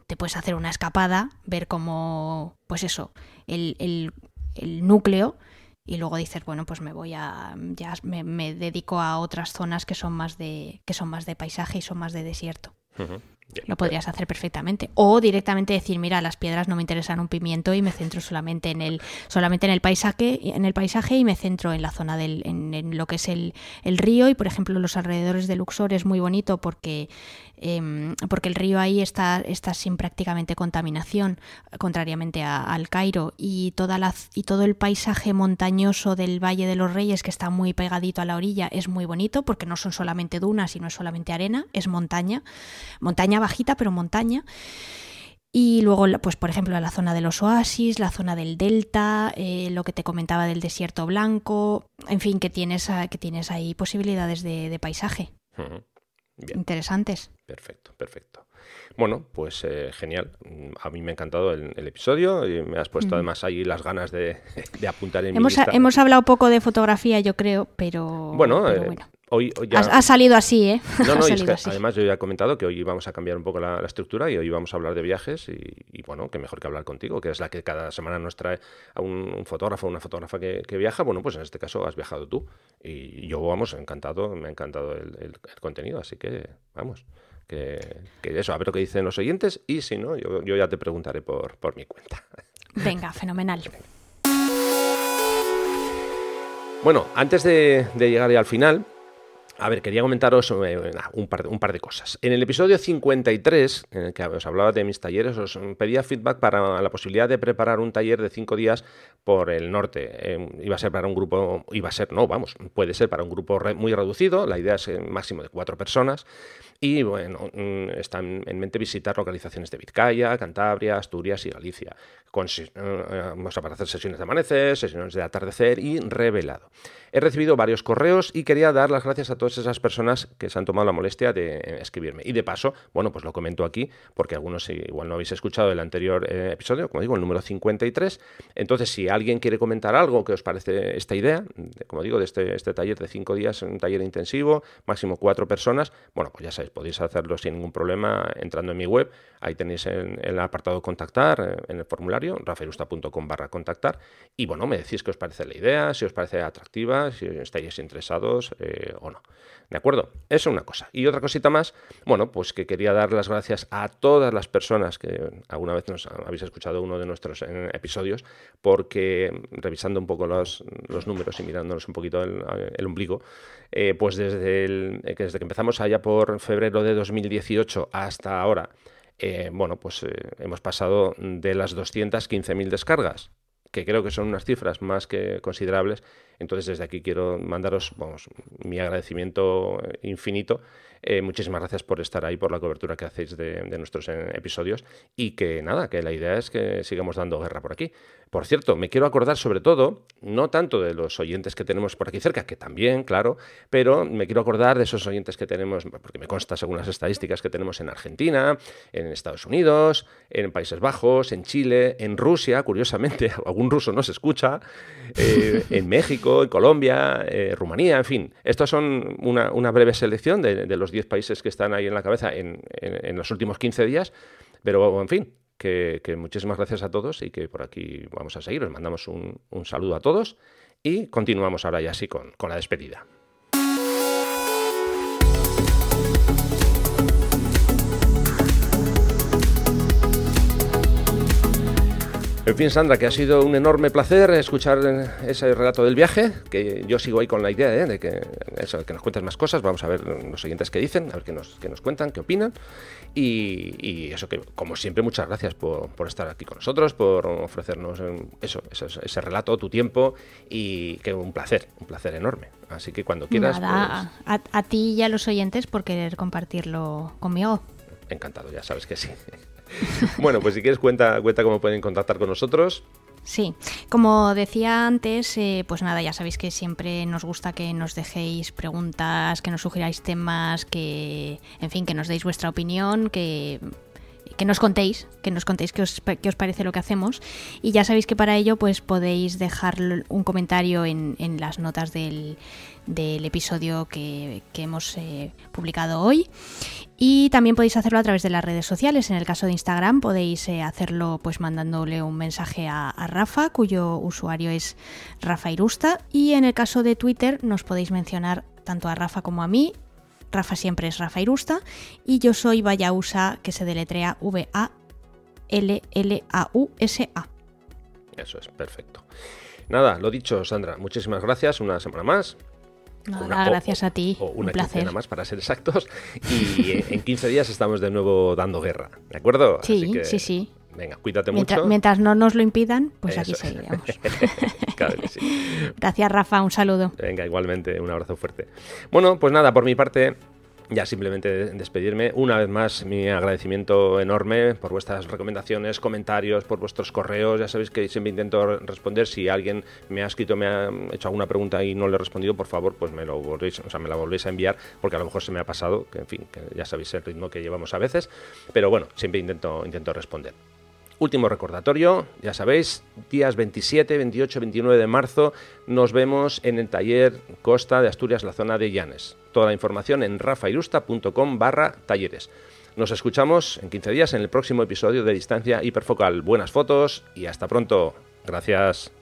te puedes hacer una escapada, ver cómo, pues eso, el, el el núcleo y luego dices, bueno, pues me voy a, ya me, dedico a otras zonas que son más de, que son más de paisaje y son más de desierto. Lo podrías hacer perfectamente. O directamente decir, mira, las piedras no me interesan un pimiento y me centro solamente en el, solamente en el paisaje, en el paisaje y me centro en la zona del, en, lo que es el, el, río. Y por ejemplo, los alrededores de Luxor es muy bonito porque, em, porque el río ahí está, está sin prácticamente contaminación, contrariamente al Cairo. Y toda la, y todo el paisaje montañoso del Valle de los Reyes, que está muy pegadito a la orilla, es muy bonito, porque no son solamente dunas y no es solamente arena, es montaña. Montaña bajita, pero montaña. Y luego, pues por ejemplo, la zona de los oasis, la zona del delta, eh, lo que te comentaba del desierto blanco, en fin, que tienes, que tienes ahí posibilidades de, paisaje. Interesantes. Perfecto, perfecto. Bueno, pues eh, genial. A mí me ha encantado el, episodio y me has puesto además ahí las ganas de, apuntar en hemos, mi lista. Hemos hablado poco de fotografía, yo creo, pero bueno. Eh, bueno. Hoy, ha, salido así, ¿eh? No, no, además yo ya he comentado que hoy vamos a cambiar un poco la, estructura y hoy vamos a hablar de viajes y, bueno, que mejor que hablar contigo, que es la que cada semana nos trae a un, fotógrafo o una fotógrafa que, viaja. Bueno, pues en este caso has viajado tú y yo, vamos, encantado, me ha encantado el, contenido, así que vamos. Que, eso, a ver lo que dicen los oyentes y si no, yo, ya te preguntaré por, por mi cuenta. Venga, fenomenal. Bueno, antes de, de llegar ya al final, a ver, quería comentaros eh, un, par, un, par, de cosas. En el episodio 53, en el que os hablaba de mis talleres, os pedía feedback para la posibilidad de preparar un taller de cinco días por el norte. Eh, iba a ser para un grupo, iba a ser, no, vamos, puede ser para un grupo muy reducido, la idea es un máximo de cuatro personas. Y bueno, mm, está en mente visitar localizaciones de Vizcaya, Cantabria, Asturias y Galicia. Con, eh, vamos a hacer sesiones de amanecer, sesiones de atardecer y revelado. He recibido varios correos y quería dar las gracias a esas personas que se han tomado la molestia de eh, escribirme. Y de paso, bueno, pues lo comento aquí porque algunos igual no habéis escuchado el anterior eh, episodio, como digo, el número 53. Entonces, si alguien quiere comentar algo que os parece esta idea, como digo, de este, este taller de cinco días, un taller intensivo, máximo cuatro personas, bueno, pues ya sabéis, podéis hacerlo sin ningún problema entrando en mi web. Ahí tenéis en, el apartado contactar, eh, en el formulario, rafaelusta.com barra contactar. Y bueno, me decís qué os parece la idea, si os parece atractiva si estáis interesados o no. ¿De acuerdo? Eso es una cosa. Y otra cosita más, bueno, pues que quería dar las gracias a todas las personas que alguna vez nos habéis escuchado uno de nuestros eh, episodios, porque revisando un poco los, números y mirándonos un poquito el, ombligo, eh, pues desde, desde que empezamos allá por febrero de 2018 hasta ahora, bueno, pues hemos pasado de las 215.000 descargas que creo que son unas cifras más que considerables. Entonces, desde aquí quiero mandaros vamos, mi agradecimiento infinito eh, muchísimas gracias por estar ahí, por la cobertura que hacéis de, nuestros eh, episodios y que nada, que la idea es que sigamos dando guerra por aquí. Por cierto, me quiero acordar sobre todo, no tanto de los oyentes que tenemos por aquí cerca, que también, claro, pero me quiero acordar de esos oyentes que tenemos, porque me consta según las estadísticas que tenemos en Argentina, en Estados Unidos, en Países Bajos, en Chile, en Rusia, curiosamente, algún ruso nos escucha, eh, en México, en Colombia, Rumanía, en fin. Estas son una, breve selección de los 10 países que están ahí en la cabeza en, los últimos 15 días. Pero, en fin, que, muchísimas gracias a todos y que por aquí vamos a seguir. Os mandamos un, saludo a todos y continuamos ahora ya así con la despedida. En fin, Sandra, que ha sido un enorme placer escuchar ese relato del viaje, que yo sigo ahí con la idea ¿eh? de que, eso, que nos cuentes más cosas, vamos a ver los siguientes que dicen, a ver qué nos, nos cuentan, qué opinan, y, eso que, como siempre, muchas gracias por, estar aquí con nosotros, por ofrecernos eso, ese relato, tu tiempo, y que un placer, un placer enorme. Así que cuando quieras... Nada, pues a, a ti y a los oyentes por querer compartirlo conmigo. Encantado, ya sabes que sí. bueno, pues si quieres cuenta, cuenta cómo pueden contactar con nosotros. Sí, como decía antes, eh, pues nada, ya sabéis que siempre nos gusta que nos dejéis preguntas, que nos sugiráis temas, que, en fin, que nos deis vuestra opinión, que que nos contéis, que nos contéis qué os, os, parece lo que hacemos. Y ya sabéis que para ello pues podéis dejar un comentario en, en las notas del, del episodio que, hemos eh, publicado hoy. Y también podéis hacerlo a través de las redes sociales. En el caso de Instagram podéis eh, hacerlo pues mandándole un mensaje a, Rafa, cuyo usuario es Rafa Irusta. Y en el caso de Twitter nos podéis mencionar tanto a Rafa como a mí. Rafa siempre es Rafa Irusta. Y yo soy Vayausa, que se deletrea V-A-L-L-A-U-S-A. Eso es, perfecto. Nada, lo dicho, Sandra, muchísimas gracias. Una semana más gracias a ti. O una un placer. más, para ser exactos. Y en 15 días estamos de nuevo dando guerra. ¿De acuerdo? Sí, sí, sí. Venga, cuídate mucho. Mientras no nos lo impidan, pues aquí seguiremos. claro que sí. Gracias, Rafa. Un saludo. Venga, igualmente. Un abrazo fuerte. Bueno, pues nada, por mi parte, ya simplemente despedirme. Una vez más, mi agradecimiento enorme por vuestras recomendaciones, comentarios, por vuestros correos. Ya sabéis que siempre intento responder. Si alguien me ha escrito, me ha hecho alguna pregunta y no le he respondido, por favor, pues me lo volvéis, o sea, me la volvéis a enviar, porque a lo mejor se me ha pasado, que en fin, que ya sabéis el ritmo que llevamos a veces. Pero bueno, siempre intento, intento responder. Último recordatorio, ya sabéis, días 27, 28, 29 de marzo nos vemos en el taller Costa de Asturias, la zona de Llanes. Toda la información en rafairusta.com barra talleres. Nos escuchamos en 15 días en el próximo episodio de Distancia Hiperfocal. Buenas fotos y hasta pronto. Gracias.